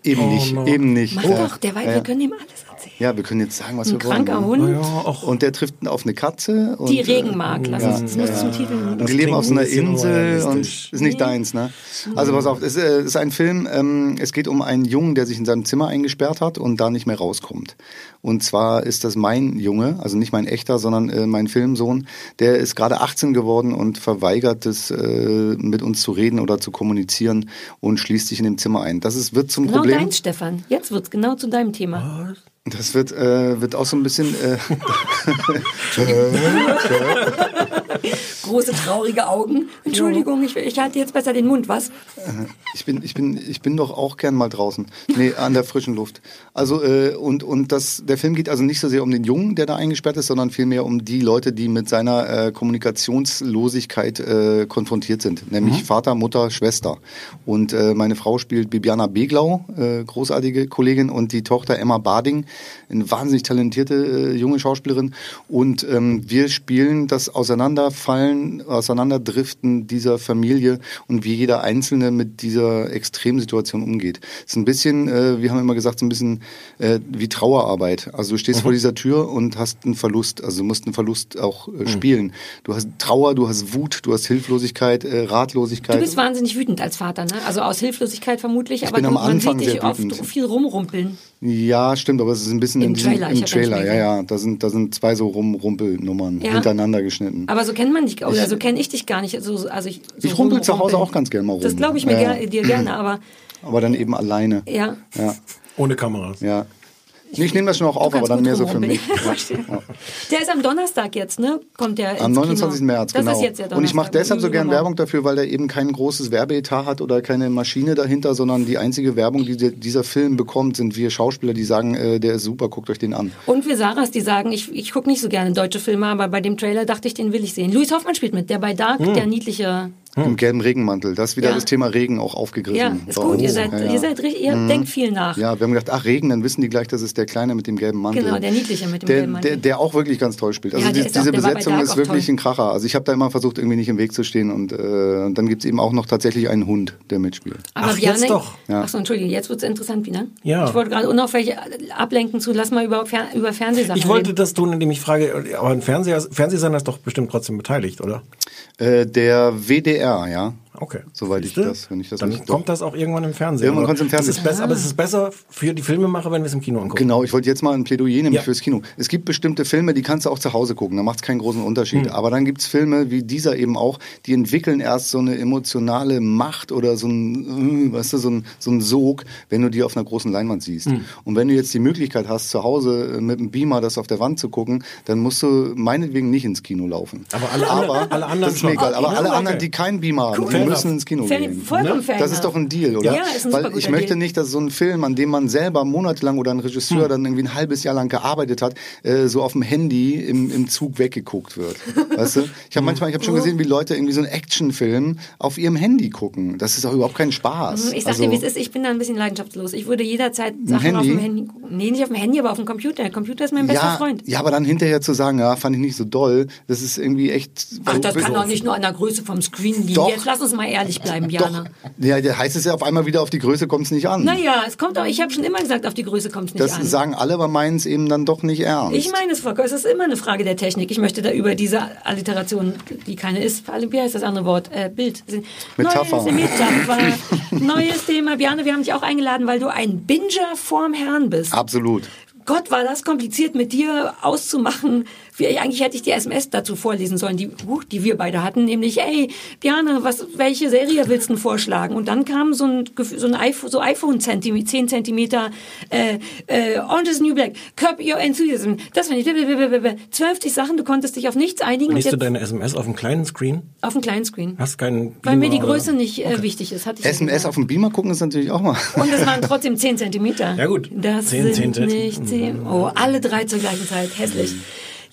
eben Oh nicht, no. eben nicht. Mach Äh, doch, der Weib, ja. wir können ihm alles. Ja, wir können jetzt sagen, was Ein wir kranker wollen. ne? Hund, Und der trifft auf eine Katze. Und, die Regen mag. Lass uns, das muss ja. zum Titel. Und die leben auf so einer ein Insel und ist nicht deins, ne? Also pass auf, es äh, ist ein Film, ähm, es geht um einen Jungen, der sich in seinem Zimmer eingesperrt hat und da nicht mehr rauskommt. Und zwar ist das mein Junge, also nicht mein echter, sondern äh, mein Filmsohn, der ist gerade 18 geworden und verweigert es, äh, mit uns zu reden oder zu kommunizieren und schließt sich in dem Zimmer ein. Das ist, wird zum Genau Problem. deins, Stefan. Jetzt wird's genau zu deinem Thema. Das wird, äh, wird auch so ein bisschen. Äh, Große traurige Augen. Entschuldigung, ich, ich halte jetzt besser den Mund, was? Ich bin, ich bin, ich bin doch auch gern mal draußen. Nee, an der frischen Luft. Also, äh, und, und das, der Film geht also nicht so sehr um den Jungen, der da eingesperrt ist, sondern vielmehr um die Leute, die mit seiner äh, Kommunikationslosigkeit äh, konfrontiert sind. Nämlich Vater, Mutter, Schwester. Und äh, meine Frau spielt Bibiana Beglau, äh, großartige Kollegin, und die Tochter Emma Bading, eine wahnsinnig talentierte äh, junge Schauspielerin. Und ähm, wir spielen das Auseinanderfallen, Auseinanderdriften dieser Familie und wie jeder Einzelne mit dieser Extremsituation umgeht. Es ist ein bisschen, äh, wir haben immer gesagt, so ein bisschen äh, wie Trauerarbeit. Also du stehst vor dieser Tür und hast einen Verlust. Also du musst einen Verlust auch äh, spielen. Du hast Trauer, du hast Wut, du hast Hilflosigkeit, äh, Ratlosigkeit. Du bist wahnsinnig wütend als Vater, ne? Also aus Hilflosigkeit vermutlich, aber bin du, am man Anfang sieht dich sehr oft wütend. viel rumrumpeln. Ja, stimmt, aber es ist ein bisschen Im in diesem, Trailer, im Trailer. Ja, ja, da sind, da sind zwei so Rumrumpelnummern Ja. hintereinander geschnitten. Aber so kennt man dich, oder so kenne ich dich gar nicht. So, also ich, so ich rumpel zu Hause auch ganz gerne mal rum. Das glaube ich mir Ja, ger dir gerne, aber Aber dann eben alleine. ja. Ja, Ohne Kameras. ja. Nee, ich nehme das schon auch auf, aber dann mehr so für mich. Ja. Der ist am Donnerstag jetzt, ne? Kommt der Am ins 29. Kino. März, das genau. ist jetzt der Donnerstag. Und ich mache deshalb so gern Übermorgen. Werbung dafür, weil der eben kein großes Werbeetat hat oder keine Maschine dahinter, sondern die einzige Werbung, die dieser Film bekommt, sind wir Schauspieler, die sagen, äh, der ist super, guckt euch den an. Und wir Sarahs, die sagen, ich, ich gucke nicht so gerne deutsche Filme, aber bei dem Trailer dachte ich, den will ich sehen. Luis Hoffmann spielt mit, der bei Dark, Hm. der niedliche. Im gelben Regenmantel. Das ist wieder Ja. das Thema Regen auch aufgegriffen. Ja, ist gut. uns. Ihr seid, Ja, ja. ihr seid richtig, ihr Mhm. denkt viel nach. Ja, wir haben gedacht, ach Regen, dann wissen die gleich, das ist der Kleine mit dem gelben Mantel. Genau, der Niedliche mit dem der, gelben Mantel. Der, der auch wirklich ganz toll spielt. Also die, auch- diese bei Besetzung ist auch wirklich toll. ein Kracher. Also ich habe da immer versucht, irgendwie nicht im Weg zu stehen. Und, äh, und dann gibt's eben auch noch tatsächlich einen Hund, der mitspielt. Aber Ach, Bjarne, jetzt doch. Ja. Ach so, Entschuldigung, jetzt wird's interessant wieder. Ja. Ich wollte gerade unauffällig ablenken zu, lass mal über, Fer über Fernsehsachen Ich wollte reden. das tun, indem ich frage, aber ein Fernseher, Fernsehsender ist doch bestimmt trotzdem beteiligt, oder? Äh, der WDR, ja. Okay. Soweit ich Siehste? das, wenn ich das Dann nicht- kommt das auch irgendwann im Fernsehen. Irgendwann Aber kommt's im Fernsehen. Es ist besser, aber es ist besser für die Filmemacher, wenn wir es im Kino angucken. Genau, ich wollte jetzt mal ein Plädoyer nämlich Ja. fürs Kino. Es gibt bestimmte Filme, die kannst du auch zu Hause gucken, da macht es keinen großen Unterschied. Hm. Aber dann gibt's Filme wie dieser eben auch, die entwickeln erst so eine emotionale Macht oder so ein, äh, weißt du, so ein, so ein Sog, wenn du die auf einer großen Leinwand siehst. Hm. Und wenn du jetzt die Möglichkeit hast, zu Hause äh, mit einem Beamer das auf der Wand zu gucken, dann musst du meinetwegen nicht ins Kino laufen. Aber alle anderen- alle anderen das ist mir egal. Aber Okay. alle anderen, die keinen Beamer haben, Cool. Müssen ins Kino Fair- gehen. vollkommen Ne? Das ist doch ein Deal, oder? Ja, ist ein Weil ich möchte Deal. nicht, dass so ein Film, an dem man selber monatelang oder ein Regisseur dann irgendwie ein halbes Jahr lang gearbeitet hat, äh, so auf dem Handy im, im Zug weggeguckt wird. Weißt du? Ich habe manchmal, ich habe schon gesehen, wie Leute irgendwie so einen Actionfilm auf ihrem Handy gucken. Das ist doch überhaupt kein Spaß. Ich sag Also- dir, wie es ist, ich bin da ein bisschen leidenschaftslos. Ich würde jederzeit Sachen Handy? auf dem Handy gucken. Nee, nicht auf dem Handy, aber auf dem Computer. Der Computer ist mein bester ja, Freund. ja, aber dann hinterher zu sagen, ja, fand ich nicht so doll, das ist irgendwie echt. Ach, das kann doch nicht nur an der Größe vom Screen liegen. Doch. Jetzt lass uns mal ehrlich bleiben, Jana. Ja, da heißt es ja auf einmal wieder, auf die Größe kommt es nicht an. Naja, es kommt auch, ich habe schon immer gesagt, auf die Größe kommt es nicht das an. sagen alle, aber meinen es eben dann doch nicht ernst. Ich meine es, Volker, es ist immer eine Frage der Technik. Ich möchte da über diese Alliteration, die keine ist, wie heißt das andere Wort? Äh, Bild. Metapher. Neues, Metapher. Neues Thema. Bjarne, wir haben dich auch eingeladen, weil du ein Binger vorm Herrn bist. Absolut. Gott, war das kompliziert mit dir auszumachen. Wie, eigentlich hätte ich die SMS dazu vorlesen sollen, die, uh, die wir beide hatten, nämlich, ey, Bjarne, was, welche Serie willst du denn vorschlagen? Und dann kam so ein, so ein iPhone, so iPhone Zentimeter, 10 Zentimeter, äh, äh, Orange is the New Black, Curb Your Enthusiasm, das finde ich, blablabla. 12 Sachen, du konntest dich auf nichts einigen und Liest du jetzt deine SMS auf dem kleinen Screen? auf dem kleinen Screen. Hast keinen Weil mir die Beamer oder- Größe nicht äh, wichtig ist, hatte ich ja SMS auf dem Beamer gucken ist natürlich auch mal. Und es waren trotzdem 10 Zentimeter. Ja, gut. Das 10 sind Zentimeter. nicht 10. Oh, alle drei zur gleichen Zeit. Hässlich.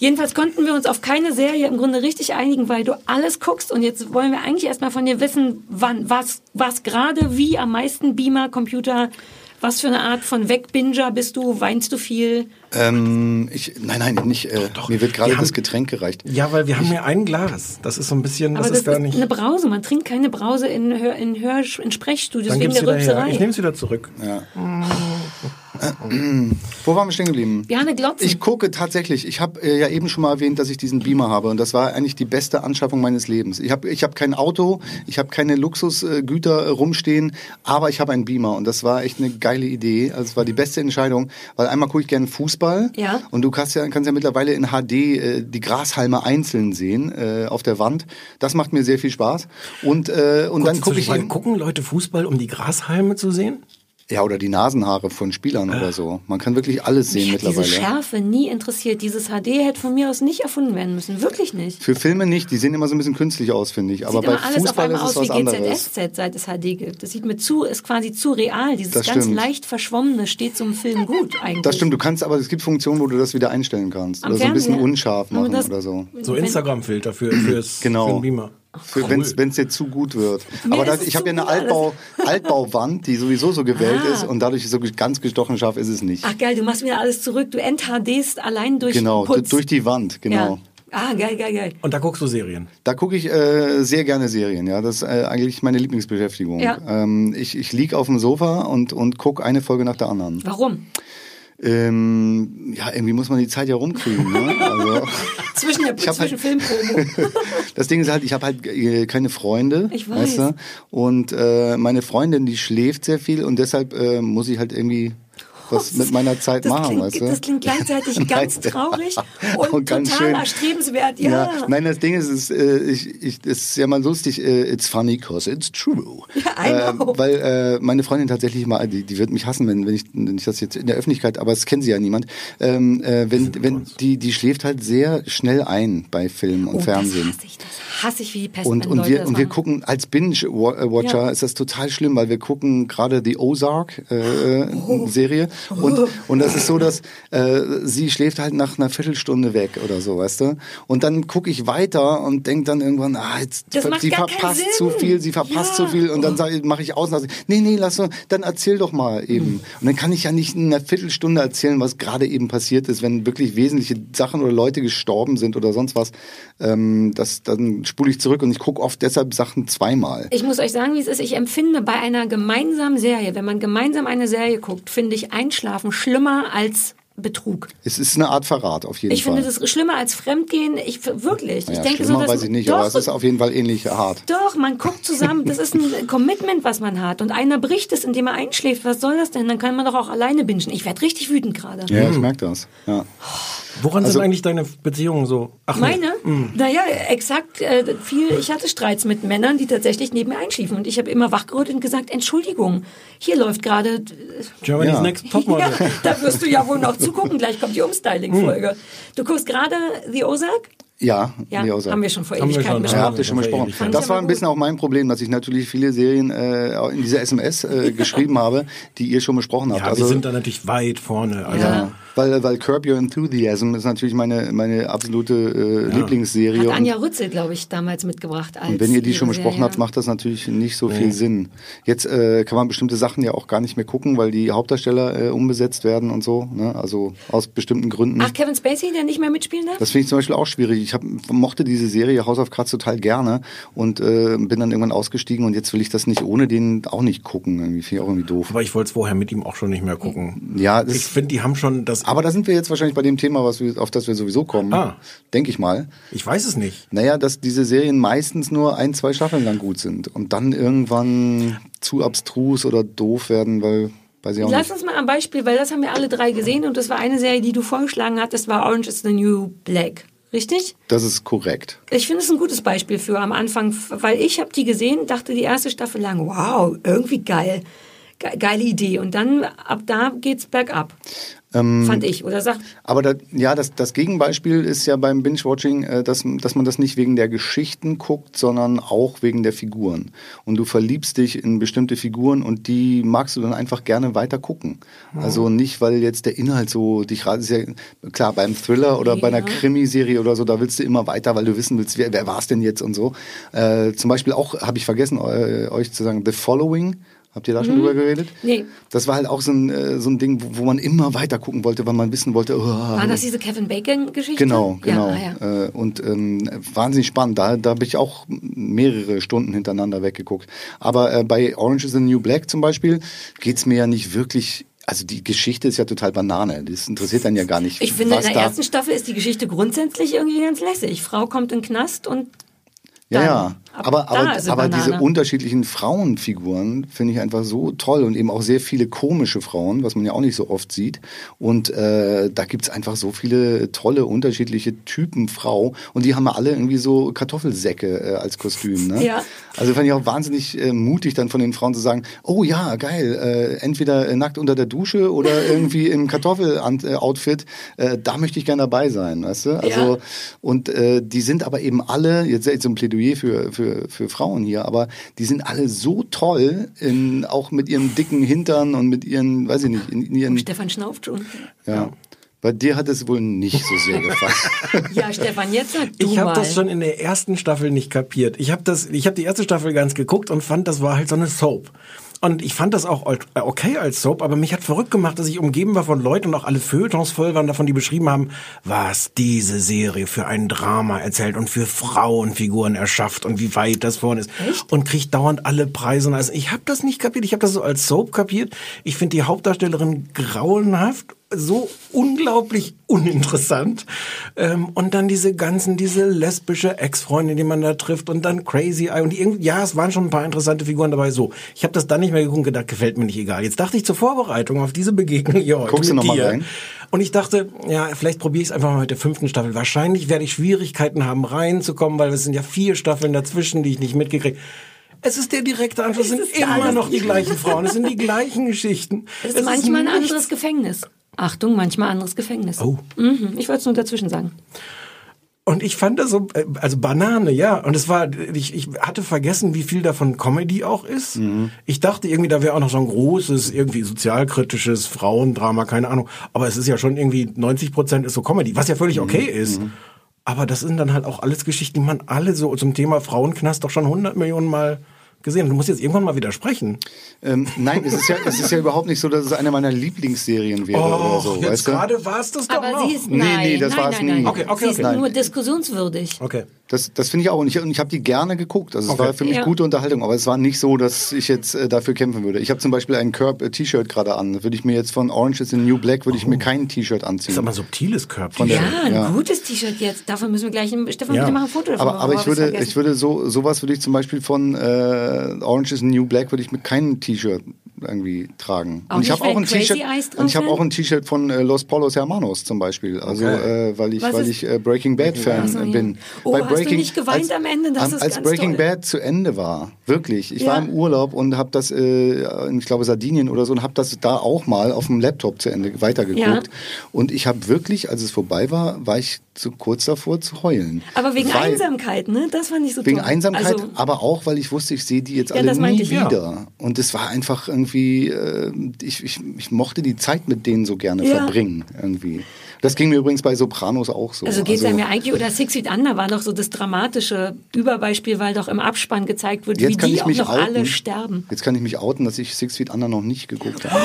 Jedenfalls konnten wir uns auf keine Serie im Grunde richtig einigen, weil du alles guckst und jetzt wollen wir eigentlich erstmal von dir wissen, wann, was, was gerade, wie am meisten Beamer, Computer, was für eine Art von Wegbinger bist du, weinst du viel? Ähm, ich, nein, nein, nicht. Äh, mir wird gerade Wir das Getränk gereicht. Ja, weil wir haben ja ein Glas. Das ist so ein bisschen, das Aber das ist gar ist nicht. eine Brause, man trinkt keine Brause in, Hör, in, Hör, in Sprechstudios Dann wegen der her. Rülpserei. Ich nehme es wieder zurück. Ja. Wo waren wir stehen geblieben? Bjarne Glotzen. Ich gucke tatsächlich. Ich habe äh, ja eben schon mal erwähnt, dass ich diesen Beamer habe und das war eigentlich die beste Anschaffung meines Lebens. Ich habe ich hab kein Auto, ich habe keine Luxusgüter äh, rumstehen, aber ich habe einen Beamer und das war echt eine geile Idee. Also es war die beste Entscheidung, weil einmal gucke ich gerne Fußball Ja. und du kannst ja, kannst ja mittlerweile in HD äh, die Grashalme einzeln sehen äh, auf der Wand. Das macht mir sehr viel Spaß und äh, und dann gucke ich eben gucken Leute Fußball, um die Grashalme zu sehen? Ja oder die Nasenhaare von Spielern oder so. Man kann wirklich alles sehen Mich hat diese mittlerweile. Schärfe nie interessiert. Dieses HD hätte von mir aus nicht erfunden werden müssen. Wirklich nicht. Für Filme nicht, die sehen immer so ein bisschen künstlich aus, finde ich. Aber sieht bei immer alles auf Fußball einmal ist es aus was wie anderes. GZSZ, seit es HD gibt. Das sieht mir zu, ist quasi zu real. Dieses Das ganz stimmt. leicht verschwommene steht zum Film gut eigentlich. Das stimmt, du kannst, aber es gibt Funktionen, wo du das wieder einstellen kannst. Am oder so ein bisschen Fernseher? unscharf machen das- oder so. So Instagram-Filter für, fürs, Genau. für den Beamer. Für, Cool. Wenn es dir zu gut wird. Mir Aber es ich habe ja eine Altbau, Altbauwand, die sowieso so gewählt Ah. ist und dadurch so ganz gestochen scharf ist es nicht. Ach geil, du machst wieder alles zurück. Du NHDst allein durch genau, Putz. durch die Wand, genau. Ja. Ah, geil, geil, geil. Und da guckst du Serien. Da gucke ich äh, sehr gerne Serien, ja. Das ist äh, eigentlich meine Lieblingsbeschäftigung. Ja. Ähm, ich ich lieg auf dem Sofa und, und guck eine Folge nach der anderen. Warum? Ähm, ja, irgendwie muss man die Zeit ja rumkriegen. Ne? Also, Zwischen, der, zwischen halt- Filmpromo. das Ding ist halt, ich habe halt äh, keine Freunde. Ich weiß. Weißt du? Und äh, meine Freundin, die schläft sehr viel und deshalb äh, muss ich halt irgendwie was mit meiner Zeit das machen, klingt, weißt du? Das klingt gleichzeitig ganz traurig und, Und ganz total schön. erstrebenswert. Ja. Nein, das Ding ist, es ist, äh, ich, ich, das ist ja mal lustig, äh, it's funny cause it's true. Ja, I know. Äh, weil äh, meine Freundin tatsächlich mal, die, die wird mich hassen, wenn, wenn, ich, wenn ich das jetzt in der Öffentlichkeit, aber es kennt sie ja niemand, ähm, äh, wenn, wenn die, die schläft halt sehr schnell ein bei Film und oh, Fernsehen. Das hasse ich, das hasse ich wie die Pest. Und, und, Leute wir, das und wir gucken, als Binge-Watcher Ja. ist das total schlimm, weil wir gucken gerade die Ozark-Serie. Oh. Und, und das ist so, dass äh, sie schläft halt nach einer Viertelstunde weg oder so, weißt du? Und dann gucke ich weiter und denke dann irgendwann, ah, jetzt, sie verpasst zu viel, sie verpasst Ja. zu viel. Und dann mache ich aus und sage, nee, nee, lass so, dann erzähl doch mal eben. Hm. Und dann kann ich ja nicht in einer Viertelstunde erzählen, was gerade eben passiert ist, wenn wirklich wesentliche Sachen oder Leute gestorben sind oder sonst was. Ähm, das, dann spule ich zurück und ich gucke oft deshalb Sachen zweimal. Ich muss euch sagen, wie es ist. Ich empfinde bei einer gemeinsamen Serie, wenn man gemeinsam eine Serie guckt, finde ich Einschlafen schlimmer als Betrug. Es ist eine Art Verrat auf jeden Ich Fall. finde das schlimmer als Fremdgehen. Ich wirklich. Naja, ich denke so, dass weiß ich nicht, doch, aber es ist auf jeden Fall ähnlich hart. Doch, man guckt zusammen. Das ist ein Commitment, was man hat. Und einer bricht es, indem er einschläft. Was soll das denn? Dann kann man doch auch alleine bingen. Ich werde richtig wütend gerade. Ja, ich merke das. Ja. Woran Also- sind eigentlich deine Beziehungen so? Ach, nee. Meine? Mm. Naja, exakt äh, viel. Ich hatte Streits mit Männern, die tatsächlich neben mir einschliefen. Und ich habe immer wachgerüttelt und gesagt, Entschuldigung, hier läuft gerade... äh, Germany's Ja. Next Topmodel. Ja, da wirst du ja wohl noch zugucken. Gleich kommt die Umstyling-Folge. Du guckst gerade The Ozark? Ja, Ja, haben wir schon vor Haben Ewigkeiten schon, besprochen. Ja, habt ihr schon besprochen. Das war ein bisschen auch mein Problem, dass ich natürlich viele Serien äh, in dieser SMS äh, geschrieben habe, die ihr schon besprochen habt. Ja, wir sind da natürlich weit vorne. Also, ja, weil, weil Curb Your Enthusiasm ist natürlich meine, meine absolute äh, Lieblingsserie. Hat Anja Rützel, glaube ich, damals mitgebracht. Als Und wenn ihr die schon besprochen Serie. habt, macht das natürlich nicht so viel Sinn. Jetzt äh, kann man bestimmte Sachen ja auch gar nicht mehr gucken, weil die Hauptdarsteller äh, umbesetzt werden und so. Ne? Also aus bestimmten Gründen. Ach, Kevin Spacey, der nicht mehr mitspielen darf? Das finde ich zum Beispiel auch schwierig. Ich hab, mochte diese Serie House of Cards total gerne und äh, bin dann irgendwann ausgestiegen und jetzt will ich das nicht ohne den auch nicht gucken. Irgendwie finde ich auch irgendwie doof. Aber ich wollte es vorher mit ihm auch schon nicht mehr gucken. Ja, das, Ich finde, die haben schon das. Aber da sind wir jetzt wahrscheinlich bei dem Thema, was wir, auf das wir sowieso kommen. Ah. Denke ich mal. Ich weiß es nicht. Naja, dass diese Serien meistens nur ein, zwei Staffeln lang gut sind und dann irgendwann zu abstrus oder doof werden, weil, weiß ich auch Lass uns mal am Beispiel, weil das haben wir alle drei gesehen und das war eine Serie, die du vorgeschlagen hattest, war Orange is the New Black. Richtig? Das ist korrekt. Ich finde es ein gutes Beispiel für am Anfang, weil ich habe die gesehen, dachte die erste Staffel lang, wow, irgendwie geil. Ge geile Idee. Und dann ab da geht's bergab. Ähm, Fand ich. Oder sagt, Aber da, ja, das, das Gegenbeispiel ist ja beim Binge-Watching, äh, dass, dass man das nicht wegen der Geschichten guckt, sondern auch wegen der Figuren. Und du verliebst dich in bestimmte Figuren und die magst du dann einfach gerne weiter gucken. Also nicht, weil jetzt der Inhalt so dich. Ist ja, klar, beim Thriller oder bei einer Ja. Krimiserie oder so, da willst du immer weiter, weil du wissen willst, wer, wer war es denn jetzt und so. Äh, zum Beispiel auch, habe ich vergessen, äh, euch zu sagen, The Following. Habt ihr da schon drüber geredet? nee, Das war halt auch so ein, äh, so ein Ding, wo, wo man immer weiter gucken wollte, weil man wissen wollte, oh, war das diese Kevin Bacon-Geschichte? Genau, genau. Ja, ah, ja. Äh, und ähm, wahnsinnig spannend. Da, da habe ich auch mehrere Stunden hintereinander weggeguckt. Aber äh, bei Orange is the New Black zum Beispiel geht's mir ja nicht wirklich. Also die Geschichte ist ja total Banane. Das interessiert dann ja gar nicht. Ich finde, in der ersten Staffel ist die Geschichte grundsätzlich irgendwie ganz lässig. Frau kommt in den Knast und Ja, dann. ja. Ab Aber, aber, aber diese unterschiedlichen Frauenfiguren finde ich einfach so toll und eben auch sehr viele komische Frauen, was man ja auch nicht so oft sieht. Und äh, da gibt's einfach so viele tolle, unterschiedliche Typen Frau und die haben ja alle irgendwie so Kartoffelsäcke äh, als Kostüm. Ne? Ja. Also fand ich auch wahnsinnig äh, mutig dann von den Frauen zu sagen, oh ja, geil, äh, entweder äh, nackt unter der Dusche oder irgendwie im Kartoffel-Outfit, äh, da möchte ich gerne dabei sein, weißt du? Also Ja. und äh, die sind aber eben alle, jetzt jetzt so ein Plädoyer für, für, für Frauen hier, aber die sind alle so toll, in, auch mit ihren dicken Hintern und mit ihren, weiß ich nicht, in, in ihren, Stefan schnauft schon. ja. Bei dir hat es wohl nicht so sehr gefallen. Ja, Stefan, jetzt sag du Ich habe das schon in der ersten Staffel nicht kapiert. Ich habe das, ich habe die erste Staffel ganz geguckt und fand, das war halt so eine Soap. Und ich fand das auch äh, okay als Soap, aber mich hat verrückt gemacht, dass ich umgeben war von Leuten und auch alle Feuilletons voll waren davon, die beschrieben haben, was diese Serie für ein Drama erzählt und für Frauenfiguren erschafft und wie weit das vorne ist. Und kriegt dauernd alle Preise. Und Also ich habe das nicht kapiert. Ich habe das so als Soap kapiert. Ich finde die Hauptdarstellerin grauenhaft so unglaublich uninteressant. Ähm, und dann diese ganzen, diese lesbische Ex-Freundin, die man da trifft und dann Crazy Eye und die irgendwie, ja, es waren schon ein paar interessante Figuren dabei. So, ich habe das dann nicht mehr geguckt und gedacht, gefällt mir nicht egal. Jetzt dachte ich zur Vorbereitung auf diese Begegnung hier heute Guckst du mit noch mal dir. rein? Und ich dachte, ja, vielleicht probiere ich es einfach mal mit der fünften Staffel. Wahrscheinlich werde ich Schwierigkeiten haben, reinzukommen, weil es sind ja vier Staffeln dazwischen, die ich nicht mitgekriegt es ist der direkte Anschluss, es sind ist immer noch die gleichen Frauen, es sind die gleichen Geschichten. Es ist manchmal ein nichts- anderes Gefängnis. Achtung, manchmal anderes Gefängnis. Oh. Mhm, ich wollte es nur dazwischen sagen. Und ich fand das so, äh, also Banane, ja. Und es war, ich, ich hatte vergessen, wie viel davon Comedy auch ist. Ich dachte irgendwie, da wäre auch noch so ein großes, irgendwie sozialkritisches Frauendrama, keine Ahnung. Aber es ist ja schon irgendwie 90 Prozent ist so Comedy, was ja völlig okay ist. Aber das sind dann halt auch alles Geschichten, die man alle so zum Thema Frauenknast doch schon 100 Millionen Mal gesehen. Du musst jetzt irgendwann mal widersprechen. Ähm, nein, es ist, ja, es ist ja überhaupt nicht so, dass es eine meiner Lieblingsserien wäre Oh, oder so. jetzt weißt du? gerade war es das doch Aber noch. sie ist Nee, nein, nee, das nein, war's nein, nie. nein. Okay, okay, sie ist okay. nur diskussionswürdig. Okay. Das, das finde ich auch. Und ich, und ich habe die gerne geguckt. Also es Okay. war für mich Ja. gute Unterhaltung. Aber es war nicht so, dass ich jetzt äh, dafür kämpfen würde. Ich habe zum Beispiel ein Curb-T-Shirt gerade an. Würde ich mir jetzt von Orange is the New Black, würde ich mir kein T-Shirt anziehen. Das ist aber ein subtiles Körper. Von der- Ja, ein Ja. gutes T-Shirt jetzt. Davon müssen wir gleich, Stefan, Ja. bitte mach ein Foto davon. aber, aber ich würde, es ich würde so, sowas würde ich zum Beispiel von äh, Orange is the New Black würde ich mit keinem T-Shirt irgendwie tragen. Auch und ich habe auch ein T-Shirt und ich habe auch ein T-Shirt von äh, Los Polos Hermanos zum Beispiel. Also Okay. äh, weil ich Was weil ich äh, Breaking Bad Fan so, bin. Oh, hast du nicht geweint als, am Ende? Das ist als ganz Breaking toll. Bad zu Ende war, wirklich. Ich Ja. war im Urlaub und habe das, äh, in, ich glaube Sardinien oder so, und habe das da auch mal auf dem Laptop zu Ende weitergeguckt. Ja. Und ich habe wirklich, als es vorbei war, war ich zu kurz davor zu heulen. aber wegen Weil- Einsamkeit, ne? Das fand ich so Wegen toll. Einsamkeit, Also, aber auch, weil ich wusste, ich sehe die jetzt Ja, alle nie ich, ja. wieder. Und es war einfach irgendwie, äh, ich, ich, ich mochte die Zeit mit denen so gerne Ja. verbringen, irgendwie. Das ging mir übrigens bei Sopranos auch so. also geht's einem ja eigentlich, oder Six Feet Under war doch so das dramatische Überbeispiel, weil doch im Abspann gezeigt wird, Jetzt wie kann die ich auch noch outen. alle sterben. Jetzt kann ich mich outen, dass ich Six Feet Under noch nicht geguckt habe.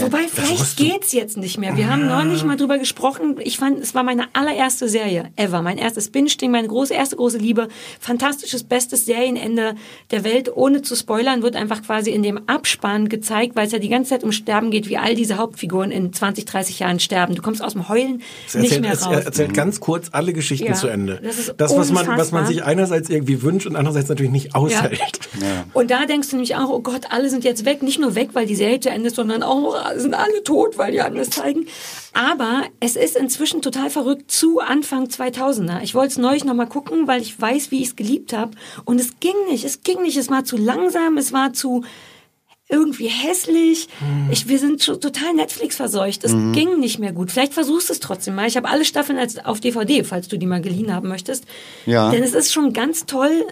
Wobei, vielleicht geht's jetzt nicht mehr. Wir haben neulich mal drüber gesprochen. Ich fand, es war meine allererste Serie ever. Mein erstes Binge-Ding, meine große, erste große Liebe. Fantastisches, bestes Serienende der Welt. Ohne zu spoilern, wird einfach quasi in dem Abspann gezeigt, weil es ja die ganze Zeit um Sterben geht, wie all diese Hauptfiguren in 20, 30 Jahren sterben. Du kommst aus dem Heulen Es nicht erzählt, mehr raus. erzählt ganz kurz alle Geschichten Ja, zu Ende. das ist das was man, was man sich einerseits irgendwie wünscht und andererseits natürlich nicht aushält. Und da denkst du nämlich auch, oh Gott, alle sind jetzt weg. Nicht nur weg, weil die Serie zu Ende ist, sondern auch sind alle tot, weil die alles zeigen. Aber es ist inzwischen total verrückt zu Anfang 2000er. Ich wollte es neulich noch mal gucken, weil ich weiß, wie ich es geliebt habe. Und es ging nicht. Es ging nicht. Es war zu langsam. Es war zu irgendwie hässlich. Ich, wir sind total Netflix verseucht. Es Mhm. ging nicht mehr gut. Vielleicht versuchst du es trotzdem mal. Ich habe alle Staffeln als auf DVD, falls du die mal geliehen haben möchtest. Ja. Denn es ist schon ganz toll,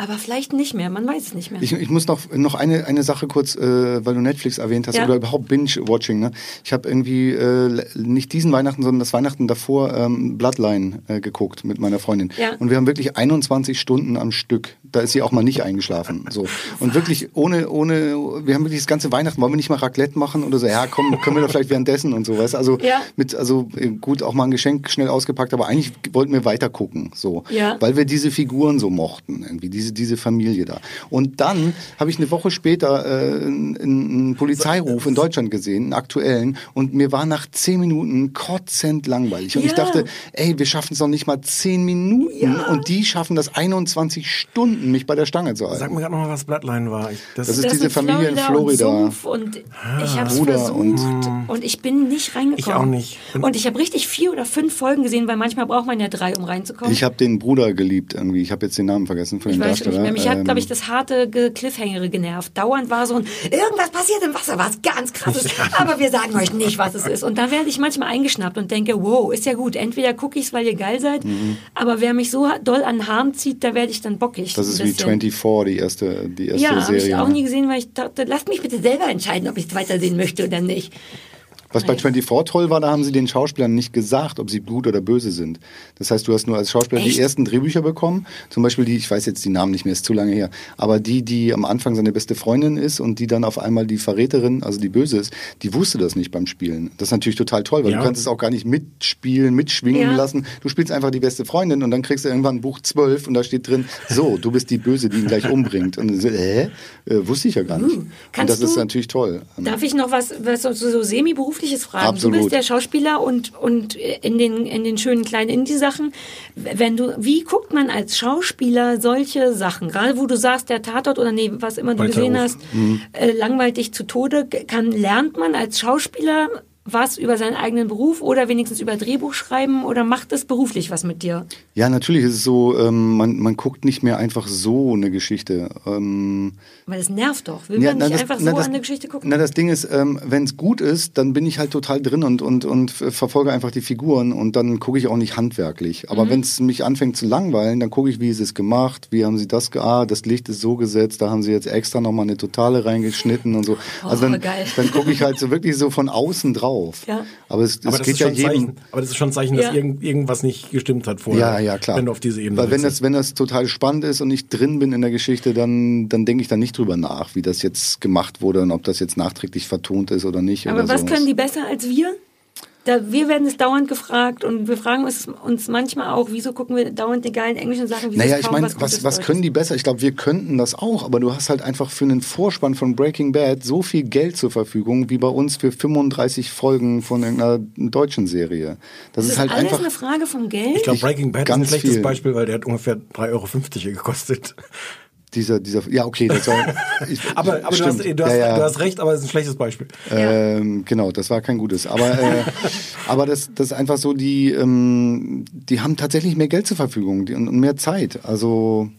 aber vielleicht nicht mehr. Man weiß es nicht mehr. Ich, ich muss noch, noch eine, eine Sache kurz, äh, weil du Netflix erwähnt hast Ja. oder überhaupt Binge-Watching. Ne? Ich habe irgendwie äh, nicht diesen Weihnachten, sondern das Weihnachten davor ähm, Bloodline äh, geguckt mit meiner Freundin. Ja. Und wir haben wirklich 21 Stunden am Stück. Da ist sie auch mal nicht eingeschlafen. So. Und wirklich ohne, ohne, wir haben wirklich das ganze Weihnachten, wollen wir nicht mal Raclette machen oder so, ja komm, können wir doch vielleicht währenddessen und so, weißt? Also Ja. mit, also äh, gut, auch mal ein Geschenk schnell ausgepackt, aber eigentlich wollten wir weiter gucken. So. Weil wir diese Figuren so mochten, irgendwie, diese, diese Familie da. Und dann habe ich eine Woche später äh, einen, einen Polizeiruf in Deutschland gesehen, einen aktuellen, und mir war nach zehn Minuten kotzend langweilig. Und ich Ja. dachte, ey, wir schaffen es noch nicht mal zehn Minuten und die schaffen das 21 Stunden, mich bei der Stange zu halten. Sag mir gerade noch mal, was Bloodline war. Ich, Das ist diese Familie in Florida. Und, und ich habe versucht und- und, ich bin nicht reingekommen. Ich auch nicht. Und, ich habe richtig vier oder fünf Folgen gesehen, weil manchmal braucht man ja drei, um reinzukommen. Ich habe den Bruder geliebt irgendwie. Ich habe jetzt den Namen vergessen von Ich dem weiß Darsteller. mehr. Mich hat, Ähm, glaube ich, das harte Ge- Cliffhangere genervt. Dauernd war so ein, irgendwas passiert im Wasser, was ganz krasses, aber wir sagen euch nicht, was es ist. Und da werde ich manchmal eingeschnappt und denke, wow, ist ja gut. Entweder gucke ich es, weil ihr geil seid, Mhm. aber wer mich so doll an den Haaren zieht, da werde ich dann bockig. das ist wie bisschen. 24, die erste, die erste Ja, habe Serie. ich auch nie gesehen, weil ich dachte, lasst mich bitte selber entscheiden, ob ich es weitersehen möchte oder nicht. Was bei 24 toll war, da haben sie den Schauspielern nicht gesagt, ob sie gut oder böse sind. Das heißt, du hast nur als Schauspieler Echt? die ersten Drehbücher bekommen. Zum Beispiel die, ich weiß jetzt die Namen nicht mehr, ist zu lange her. Aber die, die am Anfang seine beste Freundin ist und die dann auf einmal die Verräterin, also die Böse ist, die wusste das nicht beim Spielen. Das ist natürlich total toll, weil Ja. du kannst es auch gar nicht mitspielen, mitschwingen Ja. lassen. Du spielst einfach die beste Freundin und dann kriegst du irgendwann Buch 12 und da steht drin, so, du bist die Böse, die ihn gleich umbringt. Und so, äh, äh wusste ich ja gar nicht. und Uh, kannst das ist du- natürlich toll. Darf ich noch was, was so, so semi-berufliches fragen? Absolut. Du bist der Schauspieler und, und in, den, in den schönen kleinen Indie-Sachen. Wenn du, wie guckt man als Schauspieler solche Sachen? Gerade wo du sagst, der Tatort oder nee, was immer du Weiter gesehen auf. hast, Mhm. äh, langweilt dich zu Tode. Kann, lernt man als Schauspieler was über seinen eigenen Beruf oder wenigstens über Drehbuch schreiben oder macht es beruflich was mit dir? Ja, natürlich ist es so, ähm, man, man guckt nicht mehr einfach so eine Geschichte. Ähm, Weil es nervt doch. Will ja, man nicht das- einfach so das- an eine Geschichte gucken? Na, das Ding ist, ähm, wenn es gut ist, dann bin ich halt total drin und, und, und verfolge einfach die Figuren und dann gucke ich auch nicht handwerklich. Aber Mhm. wenn es mich anfängt zu langweilen, dann gucke ich, wie ist es gemacht, wie haben sie das, ah, das Licht ist so gesetzt, da haben sie jetzt extra nochmal eine Totale reingeschnitten und so. Also Oh, dann, geil. dann gucke ich halt so wirklich so von außen drauf. Ja. Aber es, es aber das geht ist ja schon ein jedem... Zeichen. Aber das ist schon ein Zeichen, dass Ja. irgend, irgendwas nicht gestimmt hat vorher. Ja, Ja, klar. Wenn du auf diese Ebene Weil wenn das, wenn das total spannend ist und ich drin bin in der Geschichte, dann, dann denke ich da nicht drüber nach, wie das jetzt gemacht wurde und ob das jetzt nachträglich vertont ist oder nicht. Aber oder was so. können die besser als wir? Da, wir werden es dauernd gefragt und wir fragen uns, uns manchmal auch, wieso gucken wir dauernd die geilen englischen Sachen? Wieso Naja, ich meine, was, was, was können die besser? Ich glaube, wir könnten das auch, aber du hast halt einfach für einen Vorspann von Breaking Bad so viel Geld zur Verfügung, wie bei uns für 35 Folgen von irgendeiner deutschen Serie. Das, Das ist halt alles einfach. eine Frage vom Geld? Ich glaube, Breaking Bad ist ein ganz schlechtes viel. Beispiel, weil der hat ungefähr 3,50 Euro gekostet. Dieser, dieser, ja, okay, das war, ich, Aber, aber du, hast, stimmt. du, hast, Ja, ja. du hast recht, aber es ist ein schlechtes Beispiel. Ähm, genau, das war kein gutes. Aber, äh, aber das, das ist einfach so, die, ähm, die haben tatsächlich mehr Geld zur Verfügung und mehr Zeit. Also